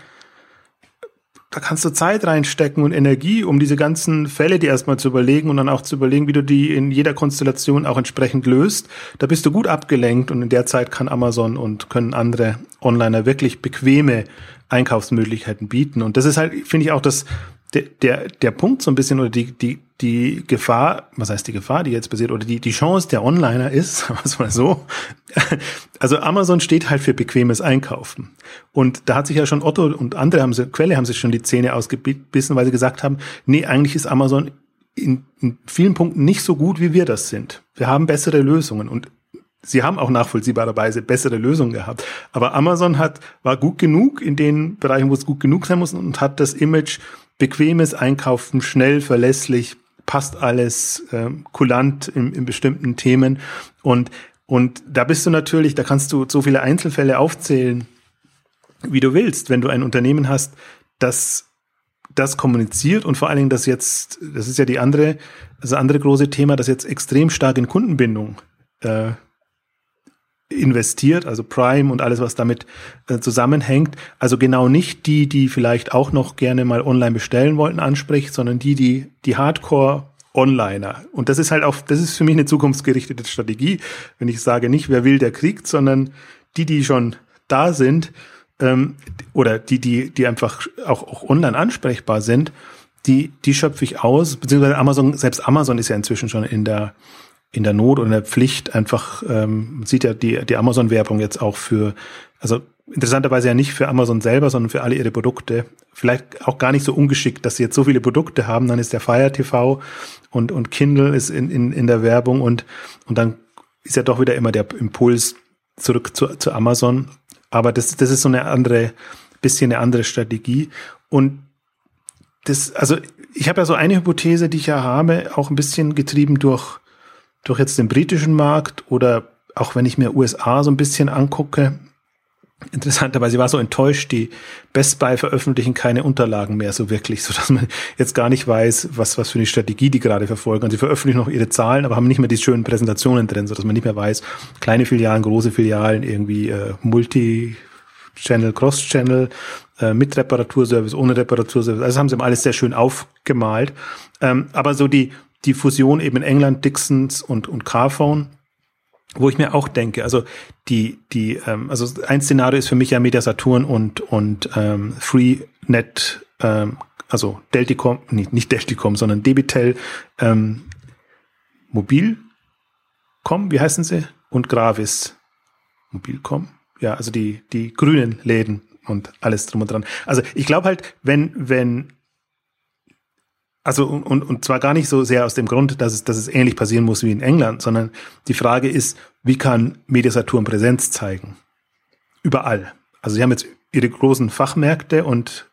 da kannst du Zeit reinstecken und Energie, um diese ganzen Fälle dir erstmal zu überlegen und dann auch zu überlegen, wie du die in jeder Konstellation auch entsprechend löst. Da bist du gut abgelenkt und in der Zeit kann Amazon und können andere Onliner wirklich bequeme Einkaufsmöglichkeiten bieten. Und das ist halt, finde ich, auch das, der, der, der Punkt so ein bisschen oder die, die, die Gefahr, was heißt die Gefahr, die jetzt passiert, oder die, die Chance der Onliner ist, *laughs* was mal so. Also Amazon steht halt für bequemes Einkaufen. Und da hat sich ja schon Otto und andere haben sie, Quelle haben sich schon die Zähne ausgebissen, weil sie gesagt haben, nee, eigentlich ist Amazon in, in vielen Punkten nicht so gut, wie wir das sind. Wir haben bessere Lösungen. Und sie haben auch nachvollziehbarerweise bessere Lösungen gehabt. Aber Amazon hat, war gut genug in den Bereichen, wo es gut genug sein muss und hat das Image bequemes Einkaufen, schnell, verlässlich, passt alles, äh, kulant in, in bestimmten Themen. Und, und da bist du natürlich, da kannst du so viele Einzelfälle aufzählen, wie du willst, wenn du ein Unternehmen hast, das das kommuniziert und vor allen Dingen das jetzt, das ist ja die andere, das andere große Thema, das jetzt extrem stark in Kundenbindung äh, investiert, also Prime und alles, was damit äh, zusammenhängt. Also genau nicht die, die vielleicht auch noch gerne mal online bestellen wollten, anspricht, sondern die, die, die Hardcore Onliner. Und das ist halt auch, das ist für mich eine zukunftsgerichtete Strategie. Wenn ich sage, nicht wer will, der kriegt, sondern die, die schon da sind, ähm, oder die, die, die einfach auch, auch online ansprechbar sind, die, die schöpfe ich aus, beziehungsweise Amazon, selbst Amazon ist ja inzwischen schon in der, in der Not oder in der Pflicht einfach, ähm, sieht ja die, die Amazon-Werbung jetzt auch für Also interessanterweise ja nicht für Amazon selber, sondern für alle ihre Produkte. Vielleicht auch gar nicht so ungeschickt, dass sie jetzt so viele Produkte haben. Dann ist der Fire TV und, und Kindle ist in, in, in der Werbung und, und dann ist ja doch wieder immer der Impuls zurück zu, zu Amazon. Aber das, das ist so eine andere, bisschen eine andere Strategie. Und das, also ich habe ja so eine Hypothese, die ich ja habe, auch ein bisschen getrieben durch, durch jetzt den britischen Markt oder auch wenn ich mir USA so ein bisschen angucke, Interessanterweise war so enttäuscht, die Best Buy veröffentlichen keine Unterlagen mehr so wirklich, so dass man jetzt gar nicht weiß, was, was für eine Strategie die gerade verfolgen. Und sie veröffentlichen noch ihre Zahlen, aber haben nicht mehr die schönen Präsentationen drin, so dass man nicht mehr weiß, kleine Filialen, große Filialen, irgendwie äh, Multi-Channel, Cross-Channel, äh, mit Reparaturservice, ohne Reparaturservice. Also haben sie alles sehr schön aufgemalt. Ähm, aber so die, die Fusion eben in England, Dixons und, und Carphone, wo ich mir auch denke, also die, die, ähm, also ein Szenario ist für mich ja Media Saturn und, und ähm, FreeNet, ähm, also Delticom, nicht, nicht Delticom, sondern Debitel, ähm, Mobilcom, wie heißen sie? Und Gravis. Mobilcom? Ja, also die, die grünen Läden und alles drum und dran. Also ich glaube halt, wenn, wenn also und, und zwar gar nicht so sehr aus dem Grund, dass es, dass es ähnlich passieren muss wie in England, sondern die Frage ist, wie kann Mediasaturn Präsenz zeigen? Überall. Also sie haben jetzt ihre großen Fachmärkte und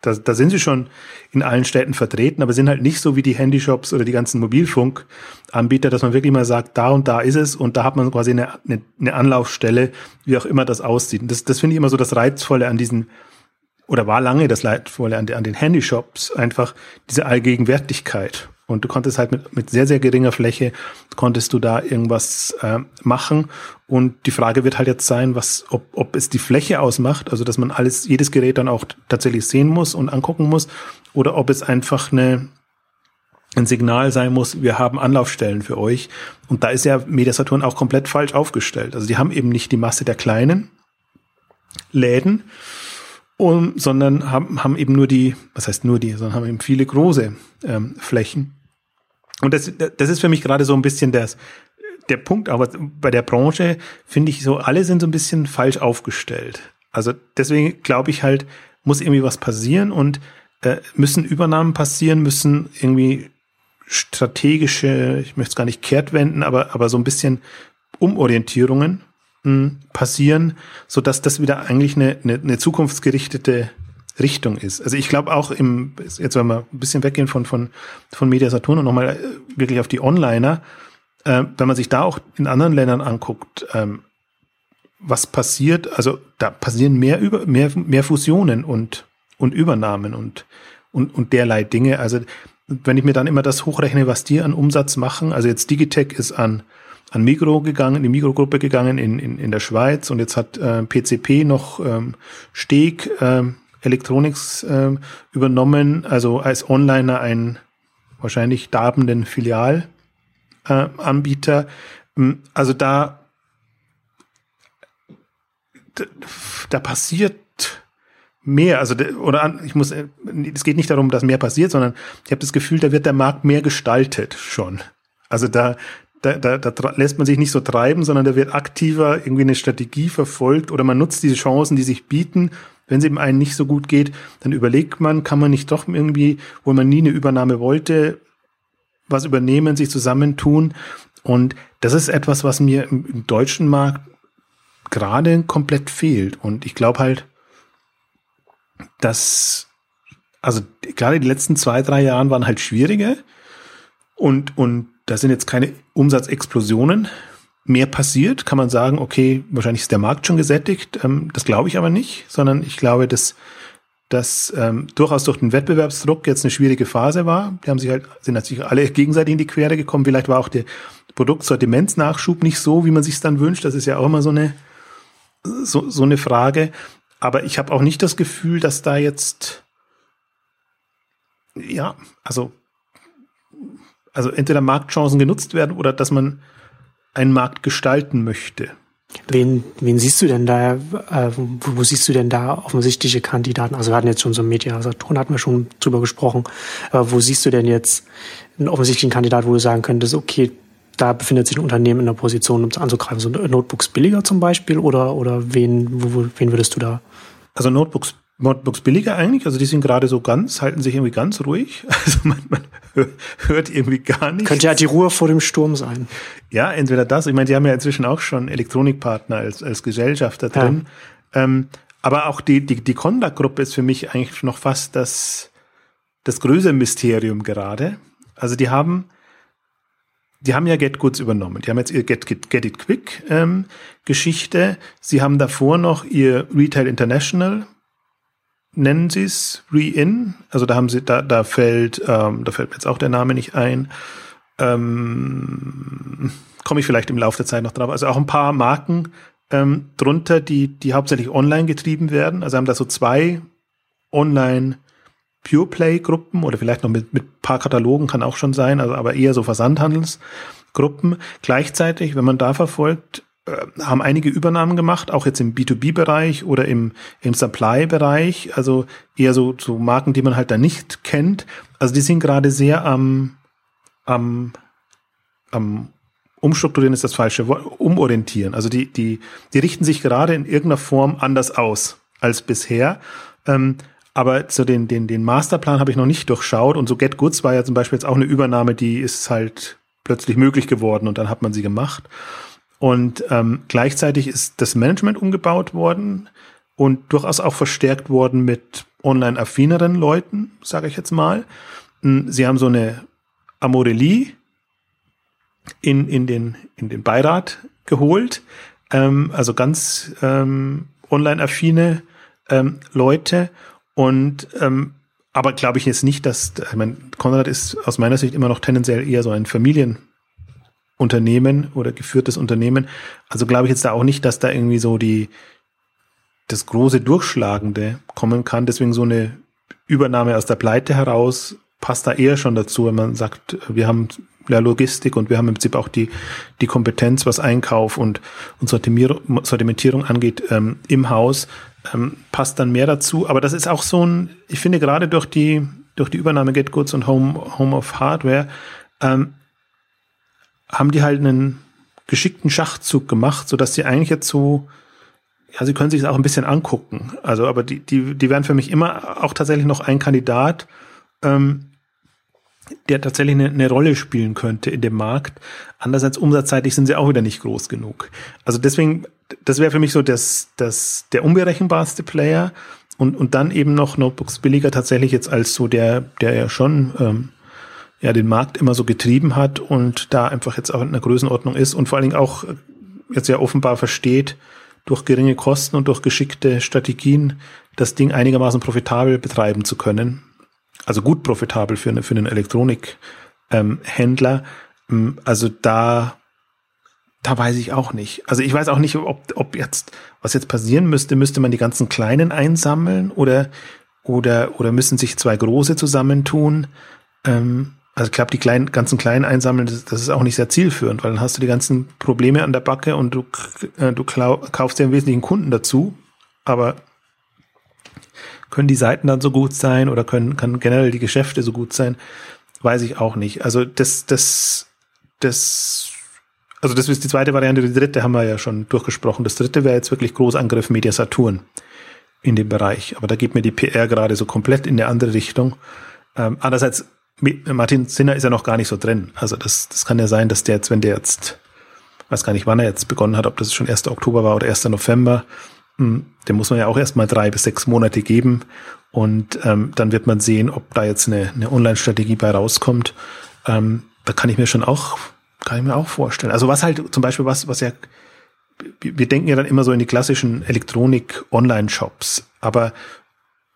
da, da sind sie schon in allen Städten vertreten, aber sind halt nicht so wie die Handyshops oder die ganzen Mobilfunkanbieter, dass man wirklich mal sagt, da und da ist es und da hat man quasi eine, eine, eine Anlaufstelle, wie auch immer das aussieht. Und das, das finde ich immer so das Reizvolle an diesen oder war lange das Leidvolle an, an den Handyshops, einfach diese Allgegenwärtigkeit. Und du konntest halt mit, mit sehr, sehr geringer Fläche, konntest du da irgendwas äh, machen. Und die Frage wird halt jetzt sein, was, ob, ob es die Fläche ausmacht, also dass man alles, jedes Gerät dann auch tatsächlich sehen muss und angucken muss, oder ob es einfach eine, ein Signal sein muss, wir haben Anlaufstellen für euch. Und da ist ja Mediasaturn auch komplett falsch aufgestellt. Also die haben eben nicht die Masse der kleinen Läden, um, sondern haben, haben eben nur die, was heißt nur die, sondern haben eben viele große ähm, Flächen. Und das, das ist für mich gerade so ein bisschen das, der Punkt, aber bei der Branche finde ich so, alle sind so ein bisschen falsch aufgestellt. Also deswegen glaube ich halt, muss irgendwie was passieren und äh, müssen Übernahmen passieren, müssen irgendwie strategische, ich möchte es gar nicht Kehrtwenden, aber, aber so ein bisschen Umorientierungen passieren, so dass das wieder eigentlich eine, eine, eine zukunftsgerichtete Richtung ist. Also ich glaube auch im, jetzt wenn wir ein bisschen weggehen von, von, von Media Saturn und nochmal äh, wirklich auf die Onliner, äh, wenn man sich da auch in anderen Ländern anguckt, ähm, was passiert, also da passieren mehr über, mehr, mehr Fusionen und, und Übernahmen und, und, und derlei Dinge. Also wenn ich mir dann immer das hochrechne, was die an Umsatz machen, also jetzt Digitech ist an an Migro gegangen, in die Mikrogruppe gegangen in, in, in der Schweiz und jetzt hat äh, PCP noch ähm, Steg äh, Electronics äh, übernommen, also als Onliner ein wahrscheinlich darbenden Filialanbieter. Äh, also da, da, da passiert mehr, also oder ich muss, es geht nicht darum, dass mehr passiert, sondern ich habe das Gefühl, da wird der Markt mehr gestaltet schon. Also da, da, da, da lässt man sich nicht so treiben, sondern da wird aktiver irgendwie eine Strategie verfolgt oder man nutzt diese Chancen, die sich bieten. Wenn es eben einen nicht so gut geht, dann überlegt man, kann man nicht doch irgendwie, wo man nie eine Übernahme wollte, was übernehmen, sich zusammentun. Und das ist etwas, was mir im, im deutschen Markt gerade komplett fehlt. Und ich glaube halt, dass, also gerade die letzten zwei, drei Jahren waren halt schwierige. Und, und da sind jetzt keine Umsatzexplosionen mehr passiert. Kann man sagen, okay, wahrscheinlich ist der Markt schon gesättigt. Ähm, das glaube ich aber nicht, sondern ich glaube, dass dass ähm, durchaus durch den Wettbewerbsdruck jetzt eine schwierige Phase war. Die haben sich halt, sind natürlich alle gegenseitig in die Quere gekommen. Vielleicht war auch der Produktsortimentsnachschub nicht so, wie man sich dann wünscht. Das ist ja auch immer so eine, so, so eine Frage. Aber ich habe auch nicht das Gefühl, dass da jetzt, ja, also also entweder Marktchancen genutzt werden oder dass man einen Markt gestalten möchte. Wen, wen siehst du denn da, äh, wo, wo, siehst du denn da offensichtliche Kandidaten? Also wir hatten jetzt schon so Media Saturn, hatten wir schon drüber gesprochen, aber wo siehst du denn jetzt einen offensichtlichen Kandidat, wo du sagen könntest, okay, da befindet sich ein Unternehmen in der Position, um es anzugreifen. So Notebooks billiger zum Beispiel oder, oder wen, wo, wen würdest du da? Also Notebooks Notebooks billiger eigentlich, also die sind gerade so ganz, halten sich irgendwie ganz ruhig. *laughs* Also man, man hört irgendwie gar nichts. Könnte ja die Ruhe vor dem Sturm sein. Ja, entweder das. Ich meine, die haben ja inzwischen auch schon Elektronikpartner als, als Gesellschafter drin. Ja. Ähm, aber auch die, die, die Conduct-Gruppe ist für mich eigentlich noch fast das, das größere Mysterium gerade. Also die haben, die haben ja Get Goods übernommen. Die haben jetzt ihr Get, Get, Get It Quick ähm, Geschichte. Sie haben davor noch ihr Retail International nennen sie es Re-In. Also da haben sie, da, da fällt, ähm, da fällt mir jetzt auch der Name nicht ein. Ähm, Komme ich vielleicht im Laufe der Zeit noch drauf. Also auch ein paar Marken ähm, drunter, die, die hauptsächlich online getrieben werden. Also haben da so zwei online Pure Play Gruppen oder vielleicht noch mit, mit paar Katalogen kann auch schon sein, also aber eher so Versandhandelsgruppen. Gleichzeitig, wenn man da verfolgt, haben einige Übernahmen gemacht, auch jetzt im B2B-Bereich oder im, im Supply-Bereich, also eher so, so Marken, die man halt da nicht kennt. Also die sind gerade sehr am, am, am umstrukturieren ist das falsche Wort, umorientieren. Also die, die, die richten sich gerade in irgendeiner Form anders aus als bisher. Ähm, aber so den, den, den Masterplan habe ich noch nicht durchschaut und so Get Goods war ja zum Beispiel jetzt auch eine Übernahme, die ist halt plötzlich möglich geworden und dann hat man sie gemacht. Und ähm, gleichzeitig ist das Management umgebaut worden und durchaus auch verstärkt worden mit online-affineren Leuten, sage ich jetzt mal. Hm, sie haben so eine Amorelie in, in, den, in den Beirat geholt, ähm, also ganz ähm, online-affine ähm, Leute und ähm, aber glaube ich jetzt nicht, dass, ich meine, Konrad ist aus meiner Sicht immer noch tendenziell eher so ein Familien Unternehmen oder geführtes Unternehmen. Also glaube ich jetzt da auch nicht, dass da irgendwie so die das große Durchschlagende kommen kann. Deswegen so eine Übernahme aus der Pleite heraus passt da eher schon dazu, wenn man sagt, wir haben ja Logistik und wir haben im Prinzip auch die, die Kompetenz, was Einkauf und, und Sortimentierung angeht, ähm, im Haus, ähm, passt dann mehr dazu. Aber das ist auch so ein, ich finde gerade durch die, durch die Übernahme Get Goods und Home, Home of Hardware, ähm, haben die halt einen geschickten Schachzug gemacht, so dass sie eigentlich jetzt so, ja, sie können sich das auch ein bisschen angucken. Also, aber die, die, die wären für mich immer auch tatsächlich noch ein Kandidat, ähm, der tatsächlich eine, eine Rolle spielen könnte in dem Markt. Andererseits umsatzseitig sind sie auch wieder nicht groß genug. Also deswegen, das wäre für mich so das, das, der unberechenbarste Player und, und dann eben noch Notebooks billiger tatsächlich jetzt als so der, der ja schon ähm, ja den Markt immer so getrieben hat und da einfach jetzt auch in einer Größenordnung ist und vor allen Dingen auch jetzt ja offenbar versteht, durch geringe Kosten und durch geschickte Strategien das Ding einigermaßen profitabel betreiben zu können. Also gut profitabel für, eine, für einen Elektronikhändler. Ähm, also da, da weiß ich auch nicht. Also ich weiß auch nicht, ob, ob jetzt, was jetzt passieren müsste, müsste man die ganzen Kleinen einsammeln oder, oder, oder müssen sich zwei Große zusammentun. Ähm, also ich glaube, die kleinen, ganzen kleinen einsammeln, das, das, ist auch nicht sehr zielführend, weil dann hast du die ganzen Probleme an der Backe und du, äh, du kaufst dir im Wesentlichen Kunden dazu, aber können die Seiten dann so gut sein oder können kann generell die Geschäfte so gut sein, weiß ich auch nicht. Also das, das, das, also das ist die zweite Variante. Die dritte haben wir ja schon durchgesprochen. Das dritte wäre jetzt wirklich Großangriff Media Saturn in dem Bereich. Aber da geht mir die PR gerade so komplett in eine andere Richtung. Ähm, andererseits Martin Sinner ist ja noch gar nicht so drin. Also das, das kann ja sein, dass der jetzt, wenn der jetzt, weiß gar nicht, wann er jetzt begonnen hat, ob das schon 1. Oktober war oder 1. November, hm, dem muss man ja auch erstmal drei bis sechs Monate geben. Und ähm, dann wird man sehen, ob da jetzt eine, eine Online-Strategie bei rauskommt. Ähm, da kann ich mir schon auch, kann ich mir auch vorstellen. Also was halt zum Beispiel was, was ja, wir denken ja dann immer so in die klassischen Elektronik-Online-Shops. Aber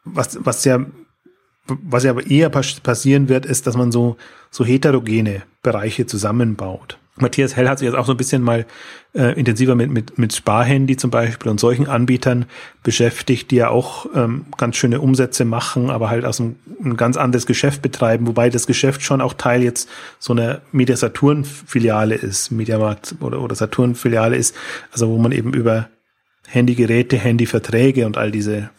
was, was ja was ja aber eher passieren wird, ist, dass man so, so heterogene Bereiche zusammenbaut. Matthias Hell hat sich jetzt auch so ein bisschen mal äh, intensiver mit, mit, mit Sparhandy zum Beispiel und solchen Anbietern beschäftigt, die ja auch ähm, ganz schöne Umsätze machen, aber halt aus einem, ein ganz anderes Geschäft betreiben, wobei das Geschäft schon auch Teil jetzt so einer Media Saturn Filiale ist, Mediamarkt oder, oder Saturn Filiale ist, also wo man eben über Handygeräte, Handyverträge und all diese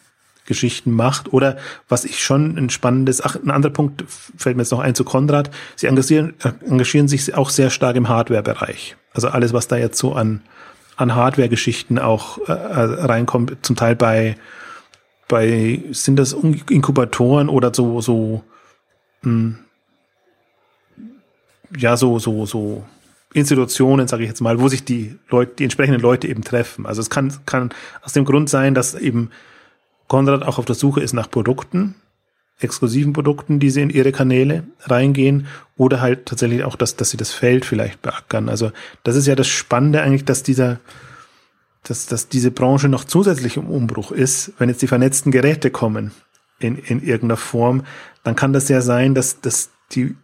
Geschichten macht. Oder was ich schon ein spannendes, ach, ein anderer Punkt fällt mir jetzt noch ein zu Konrad. Sie engagieren, engagieren sich auch sehr stark im Hardware-Bereich. Also alles, was da jetzt so an, an Hardware-Geschichten auch äh, reinkommt, zum Teil bei, bei, sind das Inkubatoren oder so, so, mh, hm, ja, so, so, so Institutionen, sage ich jetzt mal, wo sich die Leute, die entsprechenden Leute eben treffen. Also es kann, kann aus dem Grund sein, dass eben Konrad auch auf der Suche ist nach Produkten, exklusiven Produkten, die sie in ihre Kanäle reingehen, oder halt tatsächlich auch, dass, dass sie das Feld vielleicht beackern. Also das ist ja das Spannende eigentlich, dass dieser, dass, dass diese Branche noch zusätzlich im Umbruch ist, wenn jetzt die vernetzten Geräte kommen in, in irgendeiner Form, dann kann das ja sein, dass, dass die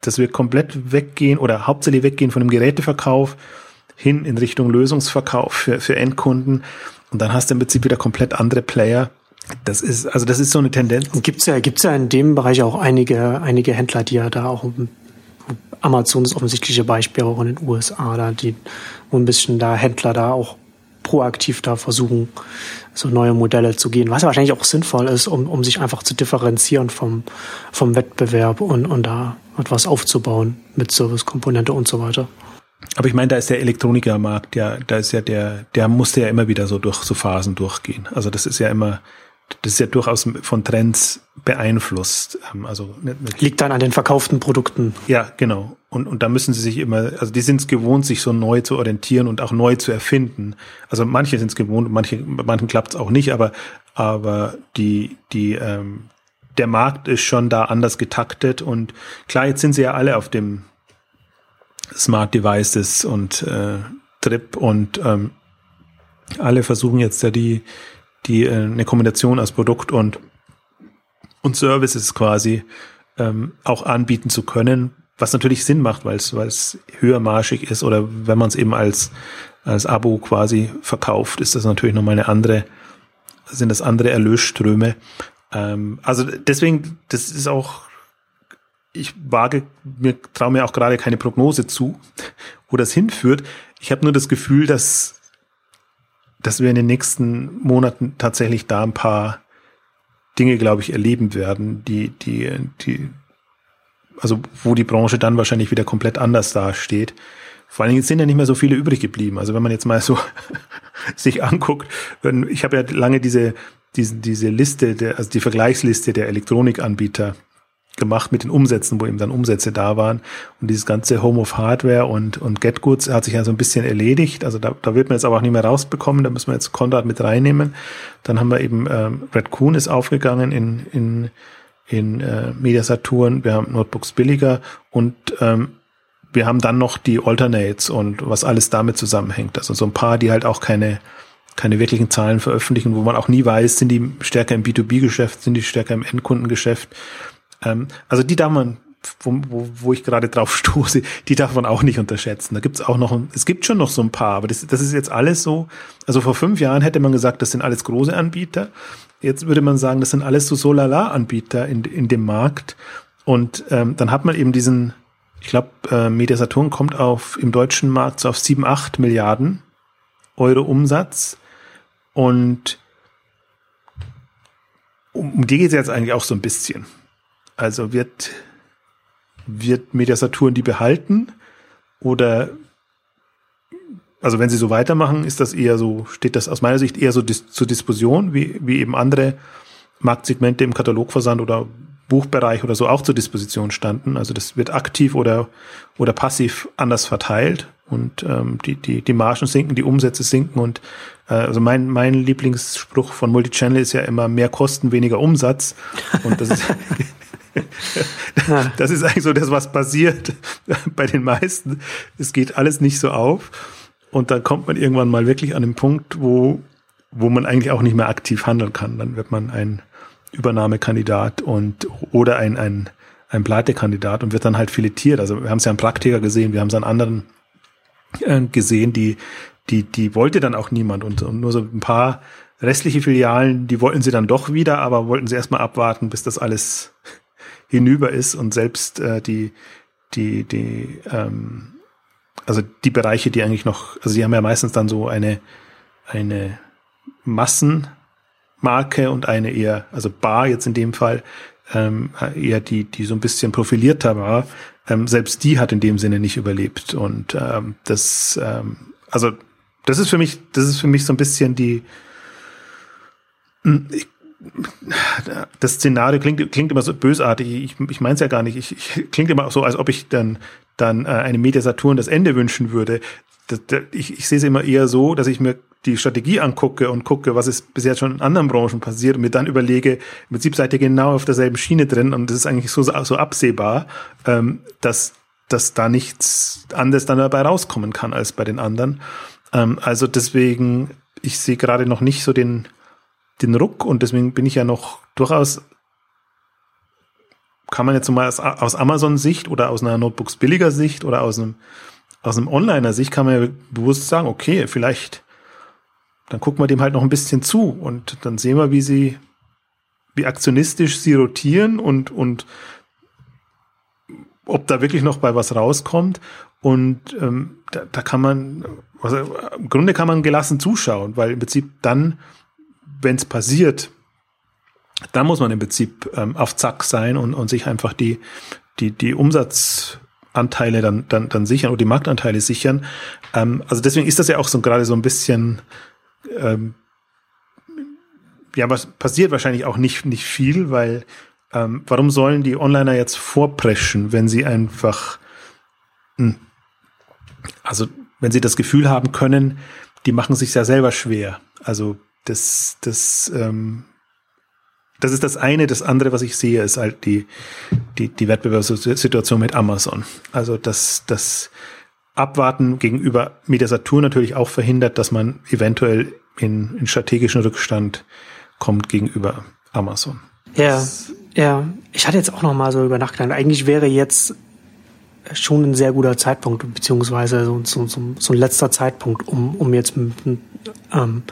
dass wir komplett weggehen oder hauptsächlich weggehen von dem Geräteverkauf hin in Richtung Lösungsverkauf für, für Endkunden. Und dann hast du im Prinzip wieder komplett andere Player. Das ist, also das ist so eine Tendenz. Gibt's ja, gibt's ja in dem Bereich auch einige, einige Händler, die ja da auch Amazon ist offensichtliche Beispiel auch in den USA, da die, wo ein bisschen da Händler da auch proaktiv da versuchen, so neue Modelle zu gehen, was wahrscheinlich auch sinnvoll ist, um, um sich einfach zu differenzieren vom, vom Wettbewerb und, und da etwas aufzubauen mit Servicekomponente und so weiter. Aber ich meine, da ist der Elektronikermarkt, ja, da ist ja der, der musste ja immer wieder so durch so Phasen durchgehen. Also das ist ja immer, das ist ja durchaus von Trends beeinflusst. Ähm, also liegt dann an den verkauften Produkten. Ja, genau. Und und da müssen sie sich immer, also die sind es gewohnt, sich so neu zu orientieren und auch neu zu erfinden. Also manche sind es gewohnt, manche manchen klappt es auch nicht, aber aber die die ähm, der Markt ist schon da anders getaktet und klar, jetzt sind sie ja alle auf dem Smart Devices und äh, Trip und ähm, alle versuchen jetzt ja die die äh, eine Kombination aus Produkt und und Services quasi ähm, auch anbieten zu können, was natürlich Sinn macht, weil es weil es höhermarschig ist oder wenn man es eben als als Abo quasi verkauft, ist das natürlich nochmal eine andere sind das andere Erlösströme. Ähm, also deswegen, das ist auch ich wage mir traue mir auch gerade keine Prognose zu, wo das hinführt. Ich habe nur das Gefühl, dass dass wir in den nächsten Monaten tatsächlich da ein paar Dinge, glaube ich, erleben werden, die, die, die, also wo die Branche dann wahrscheinlich wieder komplett anders dasteht. Vor allen Dingen sind ja nicht mehr so viele übrig geblieben. Also wenn man jetzt mal so *laughs* sich anguckt, ich habe ja lange diese, diese, diese Liste, der, also die Vergleichsliste der Elektronikanbieter gemacht mit den Umsätzen, wo eben dann Umsätze da waren. Und dieses ganze Home of Hardware und, und Get Goods hat sich ja so ein bisschen erledigt. Also da, da wird man jetzt aber auch nicht mehr rausbekommen. Da müssen wir jetzt Conrad mit reinnehmen. Dann haben wir eben ähm, Red Coon ist aufgegangen in, in, in äh, Media Saturn. Wir haben Notebooks billiger und ähm, wir haben dann noch die Alternates und was alles damit zusammenhängt. Also so ein paar, die halt auch keine keine wirklichen Zahlen veröffentlichen, wo man auch nie weiß, sind die stärker im B2B-Geschäft, sind die stärker im Endkundengeschäft. Ähm, also die darf man, wo, wo, wo ich gerade drauf *laughs* stoße, die darf man auch nicht unterschätzen. Da gibt's auch noch, es gibt schon noch so ein paar, aber das, das ist jetzt alles so. Also vor fünf Jahren hätte man gesagt, das sind alles große Anbieter. Jetzt würde man sagen, das sind alles so Solala-Anbieter in, in dem Markt. Und ähm, dann hat man eben diesen, ich glaube, äh, Media Saturn kommt auf im deutschen Markt so auf sieben, acht Milliarden Euro Umsatz. Und um, um die geht es jetzt eigentlich auch so ein bisschen. Also wird, wird Media Saturn die behalten? Oder, also wenn sie so weitermachen, ist das eher so, steht das aus meiner Sicht eher so dis zur Diskussion, wie, wie eben andere Marktsegmente im Katalogversand oder Buchbereich oder so auch zur Disposition standen. Also das wird aktiv oder, oder passiv anders verteilt und ähm, die, die, die Margen sinken, die Umsätze sinken und äh, also mein, mein Lieblingsspruch von Multichannel ist ja immer mehr Kosten, weniger Umsatz. Und das ist, *laughs* das ist eigentlich so das, was passiert bei den meisten. Es geht alles nicht so auf. Und dann kommt man irgendwann mal wirklich an den Punkt, wo, wo man eigentlich auch nicht mehr aktiv handeln kann. Dann wird man ein Übernahmekandidat und oder ein, ein, ein Pleitekandidat und wird dann halt filetiert. Also wir haben es ja an Praktiker gesehen, wir haben es an anderen äh, gesehen, die, die, die wollte dann auch niemand und, und nur so ein paar restliche Filialen, die wollten sie dann doch wieder, aber wollten sie erstmal abwarten, bis das alles hinüber ist und selbst äh, die, die, die, ähm, also die Bereiche, die eigentlich noch, also die haben ja meistens dann so eine, eine Massen, Marke und eine eher, also Bar jetzt in dem Fall, ähm, eher die, die so ein bisschen profilierter war, ähm, selbst die hat in dem Sinne nicht überlebt. Und ähm, das, ähm, also das ist für mich, das ist für mich so ein bisschen die, ich, das Szenario klingt, klingt immer so bösartig. Ich, ich meine es ja gar nicht. Ich, ich klingt immer so, als ob ich dann dann äh, eine Media Saturn das Ende wünschen würde. Das, das, ich, ich sehe es immer eher so, dass ich mir die Strategie angucke und gucke, was ist bis jetzt schon in anderen Branchen passiert und mir dann überlege, im Prinzip seid ihr genau auf derselben Schiene drin und das ist eigentlich so, so absehbar, ähm, dass, dass da nichts anderes dann dabei rauskommen kann als bei den anderen. Ähm, also deswegen, ich sehe gerade noch nicht so den, den Ruck und deswegen bin ich ja noch durchaus kann man jetzt mal aus, aus Amazon-Sicht oder aus einer Notebooks billiger Sicht oder aus einem, aus einem Onliner-Sicht kann man ja bewusst sagen, okay, vielleicht, dann gucken wir dem halt noch ein bisschen zu und dann sehen wir, wie sie, wie aktionistisch sie rotieren und, und ob da wirklich noch bei was rauskommt. Und ähm, da, da kann man, also im Grunde kann man gelassen zuschauen, weil im Prinzip dann wenn es passiert, dann muss man im Prinzip ähm, auf Zack sein und, und sich einfach die, die, die Umsatzanteile dann, dann, dann sichern oder die Marktanteile sichern. Ähm, also deswegen ist das ja auch so gerade so ein bisschen, ähm, ja, was passiert wahrscheinlich auch nicht, nicht viel, weil ähm, warum sollen die Onliner jetzt vorpreschen, wenn sie einfach, mh, hm, also wenn sie das Gefühl haben können, die machen sich ja selber schwer. Also das, das, ähm, das ist das eine. Das andere, was ich sehe, ist halt die, die, die Wettbewerbssituation mit Amazon. Also das, das Abwarten gegenüber Mediasatur natürlich auch verhindert, dass man eventuell in, in strategischen Rückstand kommt gegenüber Amazon. Ja, ja. Ich hatte jetzt auch noch mal so über nachgedacht. Eigentlich wäre jetzt schon ein sehr guter Zeitpunkt, beziehungsweise so, so, so, so ein letzter Zeitpunkt, um, um jetzt ähm,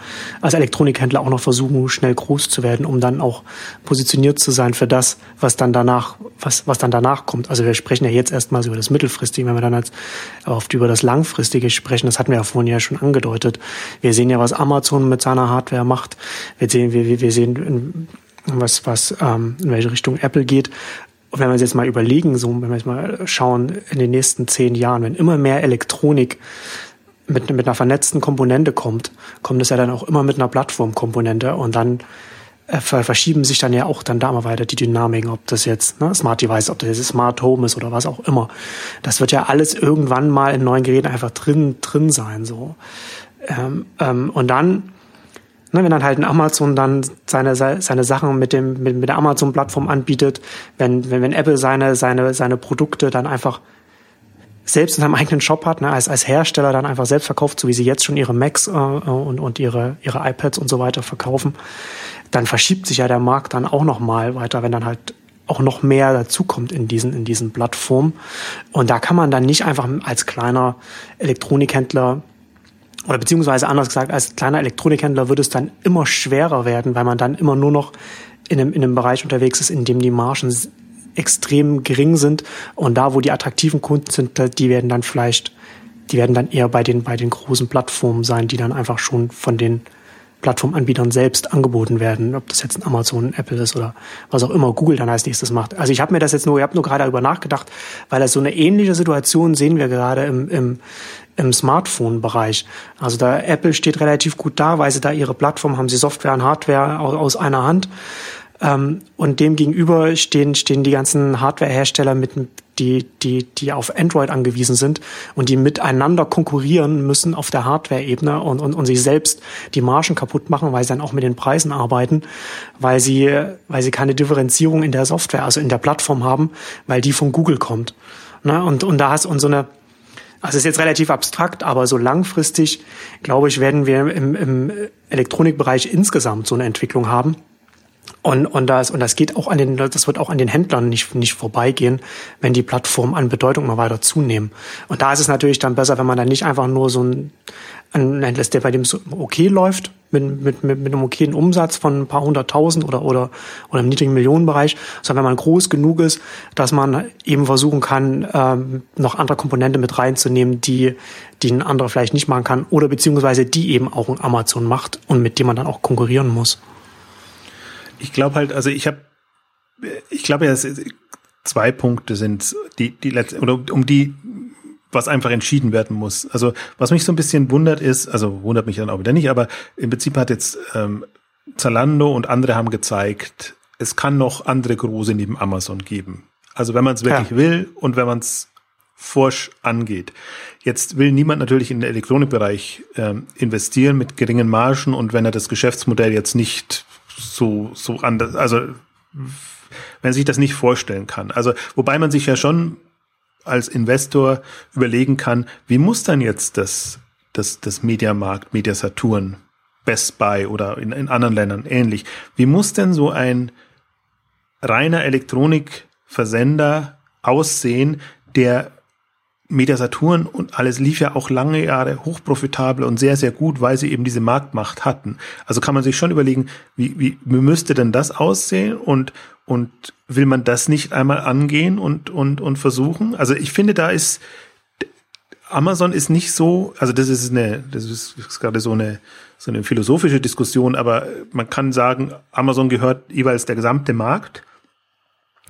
als Elektronikhändler auch noch versuchen, schnell groß zu werden, um dann auch positioniert zu sein für das, was dann danach, was, was dann danach kommt. Also wir sprechen ja jetzt erstmal so über das Mittelfristige, wenn wir dann als oft über das Langfristige sprechen, das hatten wir ja vorhin ja schon angedeutet. Wir sehen ja, was Amazon mit seiner Hardware macht. Wir sehen, wir, wir sehen, was, was ähm, in welche Richtung Apple geht. Und wenn wir uns jetzt mal überlegen, so, wenn wir jetzt mal schauen, in den nächsten zehn Jahren, wenn immer mehr Elektronik mit, mit einer vernetzten Komponente kommt, kommt es ja dann auch immer mit einer Plattformkomponente und dann äh, verschieben sich dann ja auch dann da mal weiter die Dynamiken, ob das jetzt ne, Smart Device, ob das jetzt Smart Home ist oder was auch immer. Das wird ja alles irgendwann mal in neuen Geräten einfach drin drin sein so. Ähm, ähm, und dann Ne, wenn dann halt ein Amazon dann seine, seine Sachen mit, dem, mit, mit der Amazon-Plattform anbietet, wenn, wenn, wenn Apple seine, seine, seine Produkte dann einfach selbst in seinem eigenen Shop hat, ne, als, als Hersteller dann einfach selbst verkauft, so wie sie jetzt schon ihre Macs äh, und, und ihre, ihre iPads und so weiter verkaufen, dann verschiebt sich ja der Markt dann auch noch mal weiter, wenn dann halt auch noch mehr dazukommt in diesen, in diesen Plattformen. Und da kann man dann nicht einfach als kleiner Elektronikhändler oder beziehungsweise anders gesagt, als kleiner Elektronikhändler wird es dann immer schwerer werden, weil man dann immer nur noch in einem, in einem Bereich unterwegs ist, in dem die Margen extrem gering sind. Und da, wo die attraktiven Kunden sind, die werden dann vielleicht, die werden dann eher bei den, bei den großen Plattformen sein, die dann einfach schon von den Plattformanbietern selbst angeboten werden, ob das jetzt ein Amazon, ein Apple ist oder was auch immer Google dann als nächstes macht. Also ich habe mir das jetzt nur, ich habe nur gerade darüber nachgedacht, weil das so eine ähnliche Situation sehen wir gerade im, im, im Smartphone-Bereich. Also da Apple steht relativ gut da, weil sie da ihre Plattform haben, sie Software und Hardware aus, einer Hand. Ähm, und dem gegenüber stehen, stehen die ganzen Hardware-Hersteller mit, die, die, die auf Android angewiesen sind und die miteinander konkurrieren müssen auf der Hardware-Ebene und, und, und sich selbst die Margen kaputt machen, weil sie dann auch mit den Preisen arbeiten, weil sie, weil sie keine Differenzierung in der Software, also in der Plattform haben, weil die von Google kommt. Ne? Und, und da hast und so eine, also ist jetzt relativ abstrakt, aber so langfristig, glaube ich, werden wir im, im Elektronikbereich insgesamt so eine Entwicklung haben. Und, und, das, und das geht auch an den, das wird auch an den Händlern nicht, nicht vorbeigehen, wenn die Plattformen an Bedeutung mal weiter zunehmen. Und da ist es natürlich dann besser, wenn man dann nicht einfach nur so ein, ein lässt, der bei dem so okay läuft, mit, mit, mit, mit einem okayen Umsatz von ein paar hunderttausend oder, oder, oder im niedrigen Millionenbereich, sondern wenn man groß genug ist, dass man eben versuchen kann, ähm, noch andere Komponente mit reinzunehmen, die, die ein anderer vielleicht nicht machen kann oder beziehungsweise die eben auch ein Amazon macht und mit dem man dann auch konkurrieren muss. Ich glaube halt, also ich habe, ich glaube ja, zwei Punkte sind die, die letzte, oder um die, was einfach entschieden werden muss. Also was mich so ein bisschen wundert ist, also wundert mich dann auch wieder nicht, aber im Prinzip hat jetzt ähm, Zalando und andere haben gezeigt, es kann noch andere große neben Amazon geben. Also wenn man es wirklich ja. will und wenn man es forsch angeht. Jetzt will niemand natürlich in den Elektronikbereich ähm, investieren mit geringen Margen und wenn er das Geschäftsmodell jetzt nicht so, so anders, also wenn er sich das nicht vorstellen kann. Also wobei man sich ja schon als Investor überlegen kann, wie muss dann jetzt das, das, das Mediamarkt, Media Saturn, Best Buy oder in, in anderen Ländern ähnlich, wie muss denn so ein reiner Elektronikversender aussehen, der Media Saturn und alles lief ja auch lange Jahre hochprofitabel und sehr, sehr gut, weil sie eben diese Marktmacht hatten. Also kann man sich schon überlegen, wie, wie, wie müsste denn das aussehen und, und will man das nicht einmal angehen und, und, und versuchen? Also ich finde, da ist, Amazon ist nicht so, also das ist eine, das ist, gerade so eine, so eine philosophische Diskussion, aber man kann sagen, Amazon gehört jeweils der gesamte Markt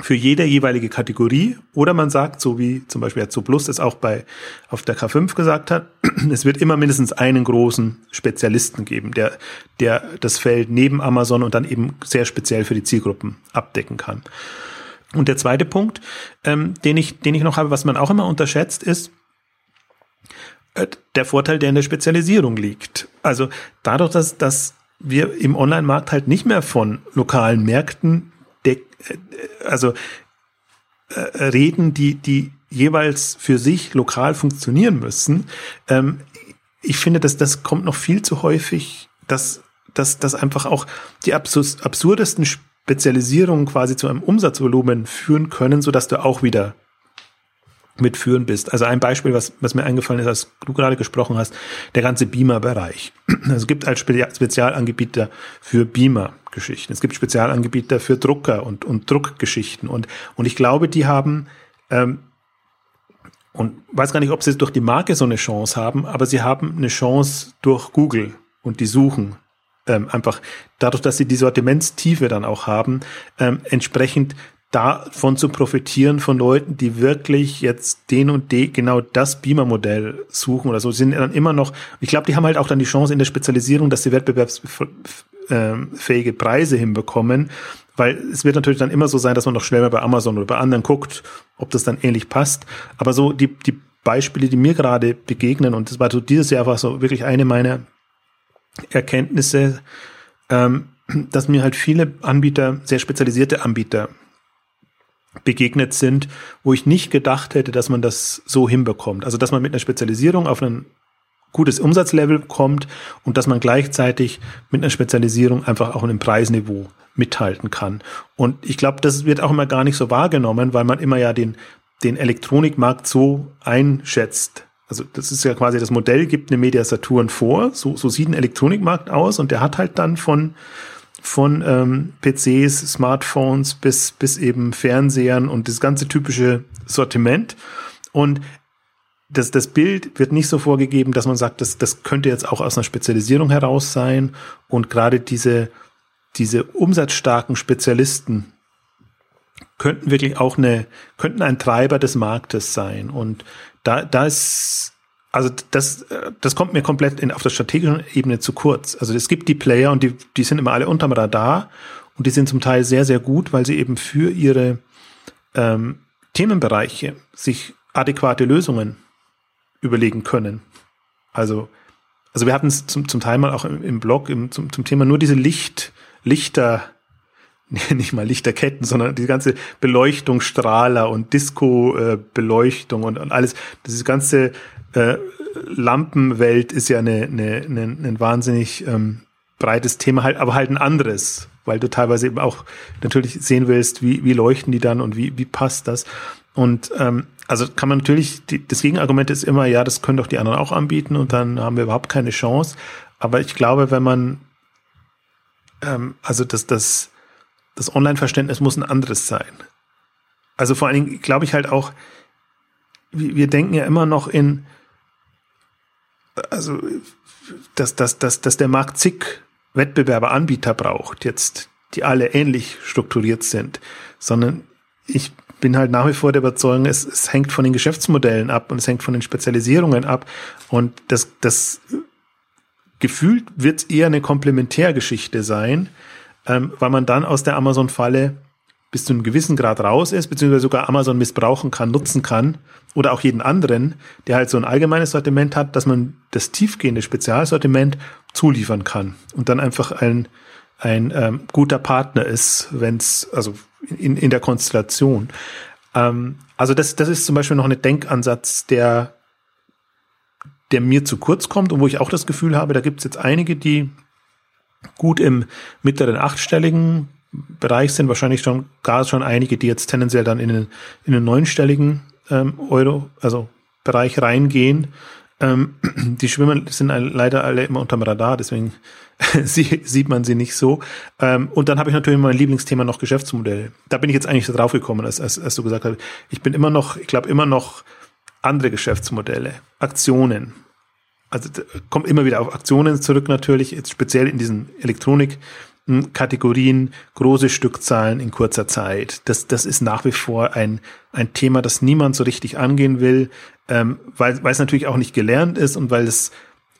für jede jeweilige Kategorie. Oder man sagt, so wie zum Beispiel Zo Plus es auch bei auf der K5 gesagt hat, *clears throat* es wird immer mindestens einen großen Spezialisten geben, der, der das Feld neben Amazon und dann eben sehr speziell für die Zielgruppen abdecken kann. Und der zweite Punkt, ähm, den ich, den ich noch habe, was man auch immer unterschätzt, ist, äh, der Vorteil, der in der Spezialisierung liegt. Also dadurch, dass, dass wir im Online-Markt halt nicht mehr von lokalen Märkten also äh, reden, die, die jeweils für sich lokal funktionieren müssen. Ähm, ich finde, dass das kommt noch viel zu häufig, dass, dass, dass einfach auch die absur absurdesten Spezialisierungen quasi zu einem Umsatzvolumen führen können, so dass du auch wieder mitführen bist. Also ein Beispiel, was, was mir eingefallen ist, als du gerade gesprochen hast, der ganze Beamer-Bereich. Also es gibt als Spezialanbieter für Beamer-Geschichten. Es gibt Spezialanbieter für Drucker und, und Druckgeschichten. Und, und ich glaube, die haben, ähm, und weiß gar nicht, ob sie durch die Marke so eine Chance haben, aber sie haben eine Chance durch Google und die Suchen. Ähm, einfach dadurch, dass sie die Sortimentstiefe dann auch haben, ähm, entsprechend davon zu profitieren von Leuten, die wirklich jetzt den und den, genau das Beamer-Modell suchen oder so, sind dann immer noch, ich glaube, die haben halt auch dann die Chance in der Spezialisierung, dass sie wettbewerbsfähige Preise hinbekommen, weil es wird natürlich dann immer so sein, dass man noch schnell mal bei Amazon oder bei anderen guckt, ob das dann ähnlich passt. Aber so die, die Beispiele, die mir gerade begegnen, und das war so dieses Jahr war so wirklich eine meiner Erkenntnisse, ähm, dass mir halt viele Anbieter, sehr spezialisierte Anbieter begegnet sind, wo ich nicht gedacht hätte, dass man das so hinbekommt. Also dass man mit einer Spezialisierung auf ein gutes Umsatzlevel kommt und dass man gleichzeitig mit einer Spezialisierung einfach auch in einem Preisniveau mithalten kann. Und ich glaube, das wird auch immer gar nicht so wahrgenommen, weil man immer ja den, den Elektronikmarkt so einschätzt. Also das ist ja quasi das Modell, gibt eine Media Saturn vor, so, so sieht ein Elektronikmarkt aus und der hat halt dann von von ähm, PCs, Smartphones bis, bis eben Fernsehern und das ganze typische Sortiment. Und das, das Bild wird nicht so vorgegeben, dass man sagt, das, das könnte jetzt auch aus einer Spezialisierung heraus sein. Und gerade diese, diese umsatzstarken Spezialisten könnten wirklich auch eine, könnten ein Treiber des Marktes sein. Und da, da ist also das, das kommt mir komplett in, auf der strategischen Ebene zu kurz. Also es gibt die Player und die, die sind immer alle unterm Radar und die sind zum Teil sehr, sehr gut, weil sie eben für ihre ähm, Themenbereiche sich adäquate Lösungen überlegen können. Also, also wir hatten es zum, zum Teil mal auch im, im Blog im, zum, zum Thema nur diese Licht, Lichter, *laughs* nicht mal Lichterketten, sondern die ganze Beleuchtungsstrahler und Disco-Beleuchtung äh, und, und alles, das ganze äh, Lampenwelt ist ja eine, eine, eine, ein wahnsinnig ähm, breites Thema, halt, aber halt ein anderes, weil du teilweise eben auch natürlich sehen willst, wie, wie leuchten die dann und wie, wie passt das. Und ähm, also kann man natürlich, die, das Gegenargument ist immer, ja, das können doch die anderen auch anbieten und dann haben wir überhaupt keine Chance. Aber ich glaube, wenn man, ähm, also das, das, das Online-Verständnis muss ein anderes sein. Also vor allen Dingen glaube ich halt auch, wir denken ja immer noch in, also dass, dass, dass, dass der Markt zig Wettbewerber, Anbieter braucht jetzt, die alle ähnlich strukturiert sind, sondern ich bin halt nach wie vor der Überzeugung, es, es hängt von den Geschäftsmodellen ab und es hängt von den Spezialisierungen ab und das, das gefühlt wird eher eine Komplementärgeschichte sein, ähm, weil man dann aus der Amazon-Falle bis zu einem gewissen Grad raus ist, beziehungsweise sogar Amazon missbrauchen kann, nutzen kann oder auch jeden anderen, der halt so ein allgemeines Sortiment hat, dass man das tiefgehende Spezialsortiment zuliefern kann und dann einfach ein, ein ähm, guter Partner ist, wenn es, also in, in der Konstellation. Ähm, also das, das ist zum Beispiel noch ein Denkansatz, der, der mir zu kurz kommt und wo ich auch das Gefühl habe, da gibt es jetzt einige, die gut im mittleren achtstelligen Bereich sind, wahrscheinlich schon gar schon einige, die jetzt tendenziell dann in den, in den neunstelligen ähm, Euro, also Bereich reingehen. Ähm, *clears throat* die schwimmen sind leider alle immer unterm Radar, deswegen *laughs* sieht man sie nicht so. Ähm, und dann habe ich natürlich mein Lieblingsthema noch Geschäftsmodell. Da bin ich jetzt eigentlich drauf gekommen, als, als, als du gesagt hast, ich bin immer noch, ich glaube immer noch andere Geschäftsmodelle, Aktionen. Also kommt immer wieder auf Aktionen zurück natürlich, jetzt speziell in diesen Elektronik. Kategorien, große Stückzahlen in kurzer Zeit. Das, das ist nach wie vor ein, ein Thema, das niemand so richtig angehen will, ähm, weil, weil es natürlich auch nicht gelernt ist und weil es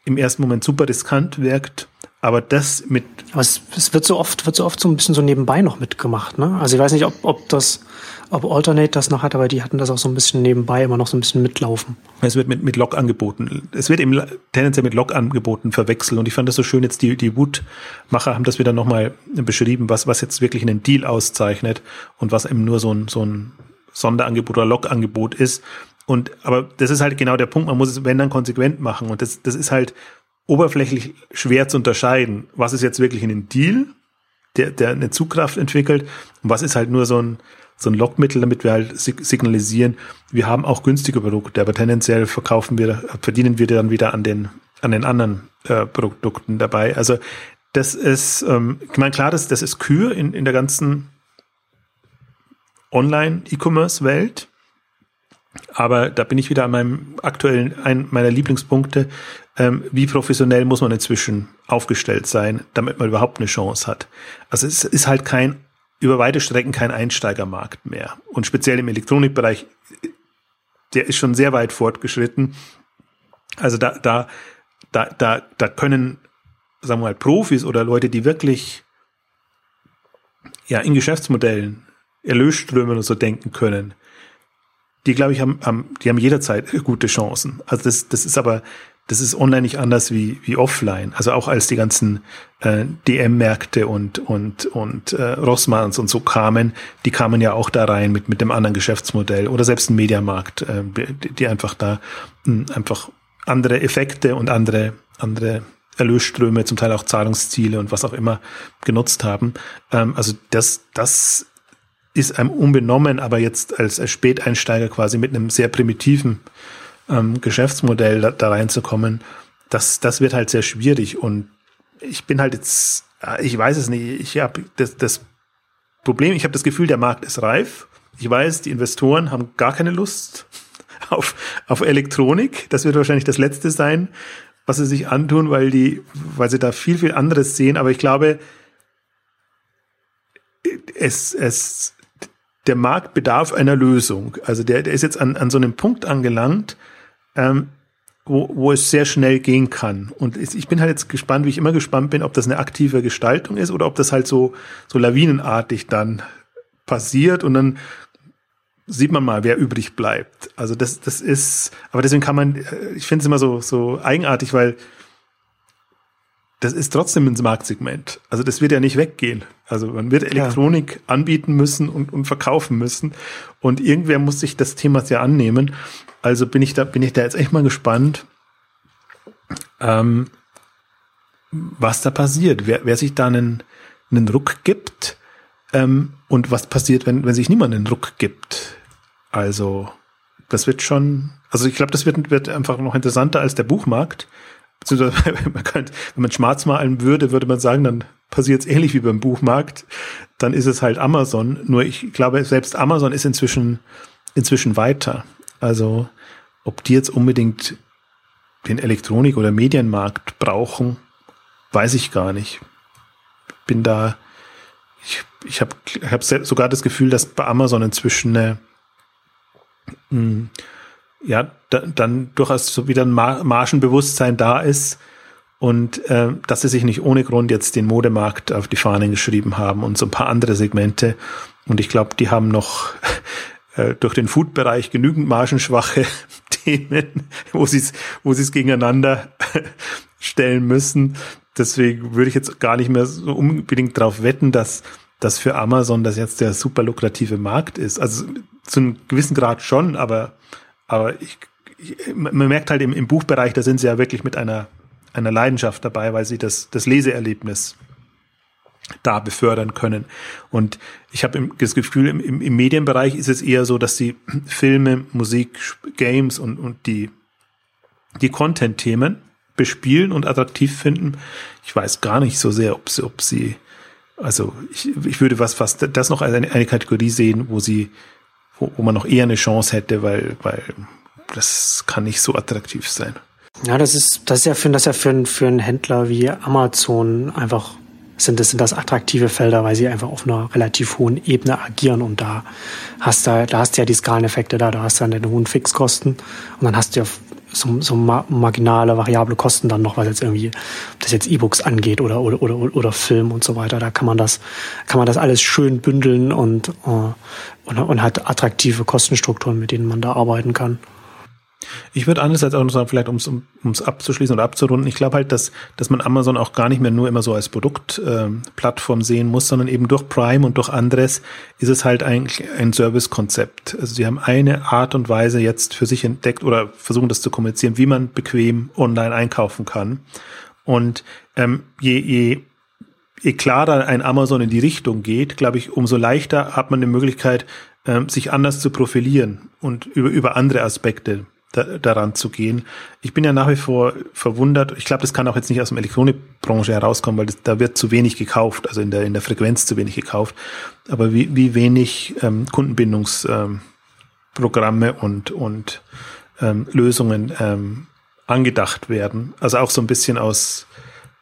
im ersten Moment super riskant wirkt. Aber das mit. Aber es, es wird so oft, wird so oft so ein bisschen so nebenbei noch mitgemacht, ne? Also ich weiß nicht, ob, ob das, ob Alternate das noch hat, aber die hatten das auch so ein bisschen nebenbei immer noch so ein bisschen mitlaufen. Es wird mit, mit Log angeboten. Es wird eben tendenziell mit Log angeboten verwechselt. Und ich fand das so schön, jetzt die, die Wutmacher haben das wieder nochmal beschrieben, was, was jetzt wirklich einen Deal auszeichnet und was eben nur so ein, so ein Sonderangebot oder Log-Angebot ist. Und, aber das ist halt genau der Punkt, man muss es, wenn dann konsequent machen. Und das, das ist halt oberflächlich schwer zu unterscheiden. Was ist jetzt wirklich ein Deal, der, der eine Zugkraft entwickelt und was ist halt nur so ein, so ein Lockmittel, damit wir halt signalisieren, wir haben auch günstige Produkte, aber tendenziell verkaufen wir, verdienen wir dann wieder an den, an den anderen äh, Produkten dabei. Also das ist, ähm, ich meine, klar, das, das ist Kür in, in der ganzen Online-E-Commerce-Welt. Aber da bin ich wieder an meinem aktuellen, ein meiner Lieblingspunkte. Ähm, wie professionell muss man inzwischen aufgestellt sein, damit man überhaupt eine Chance hat? Also es ist halt kein, über weite Strecken kein Einsteigermarkt mehr. Und speziell im Elektronikbereich, der ist schon sehr weit fortgeschritten. Also da, da, da, da, da können, sagen wir mal, Profis oder Leute, die wirklich ja in Geschäftsmodellen, Erlösströmen und so denken können, die, glaube ich, haben, haben, die haben jederzeit *laughs* gute Chancen. Also das, das ist aber, das ist online nicht anders wie, wie offline. Also auch als die ganzen äh, DM-Märkte und, und, und äh, Rossmanns und so kamen, die kamen ja auch da rein mit, mit dem anderen Geschäftsmodell oder selbst ein Mediamarkt, äh, die, die einfach da mh, hm, einfach andere Effekte und andere, andere Erlösströme, zum Teil auch Zahlungsziele und was auch immer genutzt haben. Ähm, also das, das ist einem unbenommen, aber jetzt als, als Späteinsteiger quasi mit einem sehr primitiven ähm, Geschäftsmodell da, da reinzukommen, das, das wird halt sehr schwierig. Und ich bin halt jetzt, ich weiß es nicht, ich habe das, das Problem, ich habe das Gefühl, der Markt ist reif. Ich weiß, die Investoren haben gar keine Lust *laughs* auf, auf Elektronik. Das wird wahrscheinlich das Letzte sein, was sie sich antun, weil die, weil sie da viel, viel anderes sehen. Aber ich glaube, es, es, der Markt bedarf einer Lösung. Also der, der ist jetzt an, an so einem Punkt angelangt, ähm, wo, wo es sehr schnell gehen kann. Und ich bin halt jetzt gespannt, wie ich immer gespannt bin, ob das eine aktive Gestaltung ist oder ob das halt so, so lawinenartig dann passiert und dann sieht man mal, wer übrig bleibt. Also das, das ist, aber deswegen kann man, äh, ich finde es immer so, so eigenartig, weil das ist trotzdem ein Marktsegment. Also das wird ja nicht weggehen. Also man wird Elektronik ja. anbieten müssen und, und verkaufen müssen. Und irgendwer muss sich das Thema ja annehmen. Also bin ich da, bin ich da jetzt echt mal gespannt, ähm, was da passiert. Wer, wer sich da einen, einen Ruck gibt ähm, und was passiert, wenn, wenn sich niemand einen Ruck gibt. Also das wird schon, also ich glaube, das wird, wird einfach noch interessanter als der Buchmarkt beziehungsweise *laughs* man könnte, wenn man schwarz malen würde, würde man sagen, dann passiert es ähnlich wie beim Buchmarkt. Dann ist es halt Amazon. Nur ich glaube, selbst Amazon ist inzwischen, inzwischen weiter. Also, ob die jetzt unbedingt den Elektronik- oder Medienmarkt brauchen, weiß ich gar nicht. Bin da ich, ich habe hab sogar das Gefühl, dass bei Amazon inzwischen eine, hm, ja, da, dann durchaus so wieder ein Margenbewusstsein da ist und äh, dass sie sich nicht ohne Grund jetzt den Modemarkt auf die Fahnen geschrieben haben und so ein paar andere Segmente. Und ich glaube, die haben noch *laughs* äh, durch den Food-Bereich genügend margenschwache *laughs* Themen, wo sie es wo es gegeneinander *laughs* stellen müssen. Deswegen würde ich jetzt gar nicht mehr so unbedingt darauf wetten, dass dass für Amazon das jetzt der super lukrative Markt ist. Also zu einem gewissen Grad schon, aber aber ich, ich man merkt halt im, im Buchbereich, da sind sie ja wirklich mit einer einer Leidenschaft dabei, weil sie das, das Leseerlebnis da befördern können. Und ich habe das Gefühl, im, im, im Medienbereich ist es eher so, dass sie Filme, Musik, Games und, und die, die Content-Themen bespielen und attraktiv finden. Ich weiß gar nicht so sehr, ob sie, ob sie, also ich, ich würde was fast das noch als eine, eine Kategorie sehen, wo sie, wo, wo man noch eher eine Chance hätte, weil, weil das kann nicht so attraktiv sein. Ja, das ist, das ist ja für, das ist ja für, für einen Händler wie Amazon einfach sind das, sind das attraktive Felder, weil sie einfach auf einer relativ hohen Ebene agieren und da hast du, da hast du ja die Skaleneffekte da, da hast du dann deine hohen Fixkosten und dann hast du ja so, so marginale, variable Kosten dann noch, was jetzt irgendwie, ob das jetzt E-Books angeht oder, oder, oder, oder Film und so weiter. Da kann man das, kann man das alles schön bündeln und, äh, und, und hat attraktive Kostenstrukturen, mit denen man da arbeiten kann. Ich würde andererseits auch noch sagen, vielleicht um es abzuschließen oder abzurunden, ich glaube halt, dass, dass man Amazon auch gar nicht mehr nur immer so als Produktplattform äh, sehen muss, sondern eben durch Prime und durch anderes ist es halt eigentlich ein Servicekonzept. Also sie haben eine Art und Weise jetzt für sich entdeckt oder versuchen das zu kommunizieren, wie man bequem online einkaufen kann. Und ähm, je, je je klarer ein Amazon in die Richtung geht, glaube ich, umso leichter hat man die Möglichkeit, ähm, sich anders zu profilieren und über, über andere Aspekte da, daran zu gehen. Ich bin ja nach wie vor verwundert. Ich glaube, das kann auch jetzt nicht aus der Elektronikbranche herauskommen, weil das, da wird zu wenig gekauft, also in der, in der Frequenz zu wenig gekauft. Aber wie, wie wenig ähm, Kundenbindungsprogramme ähm, und, und ähm, Lösungen ähm, angedacht werden. Also auch so ein bisschen aus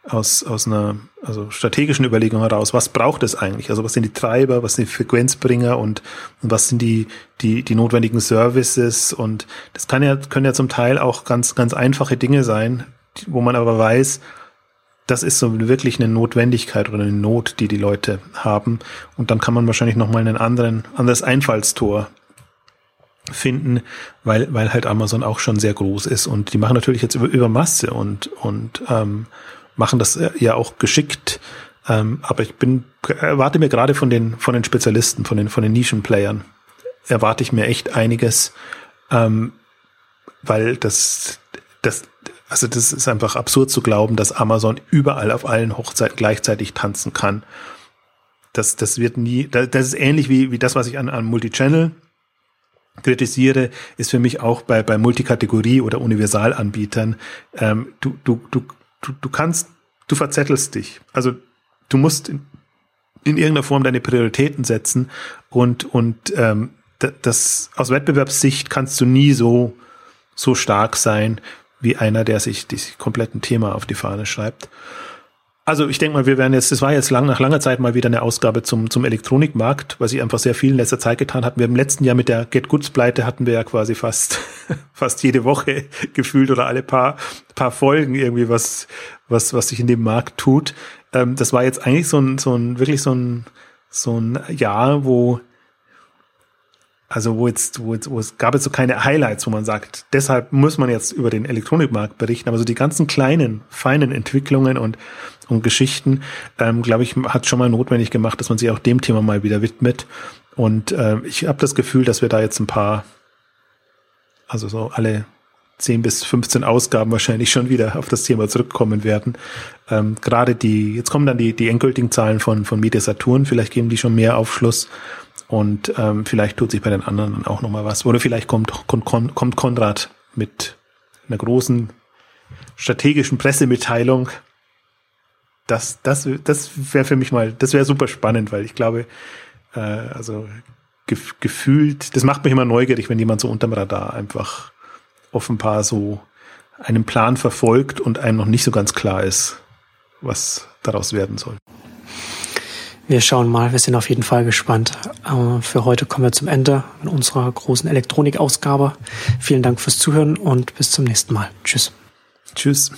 aus, aus einer also strategischen Überlegung heraus, was braucht es eigentlich? Also was sind die Treiber, was sind die Frequenzbringer und, und was sind die, die, die notwendigen Services? Und das kann ja, können ja zum Teil auch ganz, ganz einfache Dinge sein, wo man aber weiß, das ist so wirklich eine Notwendigkeit oder eine Not, die die Leute haben. Und dann kann man wahrscheinlich nochmal anderen, anderes Einfallstor finden, weil, weil halt Amazon auch schon sehr groß ist. Und die machen natürlich jetzt über, über Masse und, und ähm, machen das äh, ja auch geschickt. Ähm, aber ich bin, erwarte mir gerade von den, von den Spezialisten, von den, von den Nischenplayern, erwarte ich mir echt einiges, ähm, weil das, das, also das ist einfach absurd zu glauben, dass Amazon überall auf allen Hochzeiten gleichzeitig tanzen kann. Das, das wird nie, das ist ähnlich wie, wie das, was ich an, an Multichannel kritisiere, ist für mich auch bei, bei Multikategorie oder Universalanbietern. Ähm, du, du, du du, du kannst, du verzettelst dich. Also du musst in, in irgendeiner Form deine Prioritäten setzen und, und ähm, das aus Wettbewerbssicht kannst du nie so, so stark sein wie einer, der sich das kompletten Thema auf die Fahne schreibt. Also ich denke mal, wir werden jetzt, das war jetzt lang, nach langer Zeit mal wieder eine Ausgabe zum, zum Elektronikmarkt, was ich einfach sehr viel in letzter Zeit getan hatten. Wir im letzten Jahr mit der Get Goods Pleite hatten wir ja quasi fast, *laughs* fast jede Woche *laughs* gefühlt oder alle paar, paar Folgen irgendwie was, was, was sich in dem Markt tut. Ähm, das war jetzt eigentlich so ein, so ein, wirklich so ein, so ein Jahr, wo also wo jetzt, wo jetzt, wo es gab jetzt so keine Highlights, wo man sagt, deshalb muss man jetzt über den Elektronikmarkt berichten. Aber so die ganzen kleinen, feinen Entwicklungen und, und Geschichten, ähm, glaube ich, hat schon mal notwendig gemacht, dass man sich auch dem Thema mal wieder widmet. Und äh, ich habe das Gefühl, dass wir da jetzt ein paar, also so alle 10 bis 15 Ausgaben wahrscheinlich schon wieder auf das Thema zurückkommen werden. Ähm, Gerade die, jetzt kommen dann die, die endgültigen Zahlen von, von Media Saturn, vielleicht geben die schon mehr Aufschluss. Und ähm, vielleicht tut sich bei den anderen auch nochmal was. Oder vielleicht kommt, kommt, kommt Konrad mit einer großen strategischen Pressemitteilung. Das, das, das wäre für mich mal, das wäre super spannend, weil ich glaube, äh, also gef gefühlt, das macht mich immer neugierig, wenn jemand so unterm Radar einfach offenbar so einen Plan verfolgt und einem noch nicht so ganz klar ist, was daraus werden soll. Wir schauen mal, wir sind auf jeden Fall gespannt. Äh, für heute kommen wir zum Ende unserer großen Elektronikausgabe. Vielen Dank fürs Zuhören und bis zum nächsten Mal. Tschüss. Tschüss.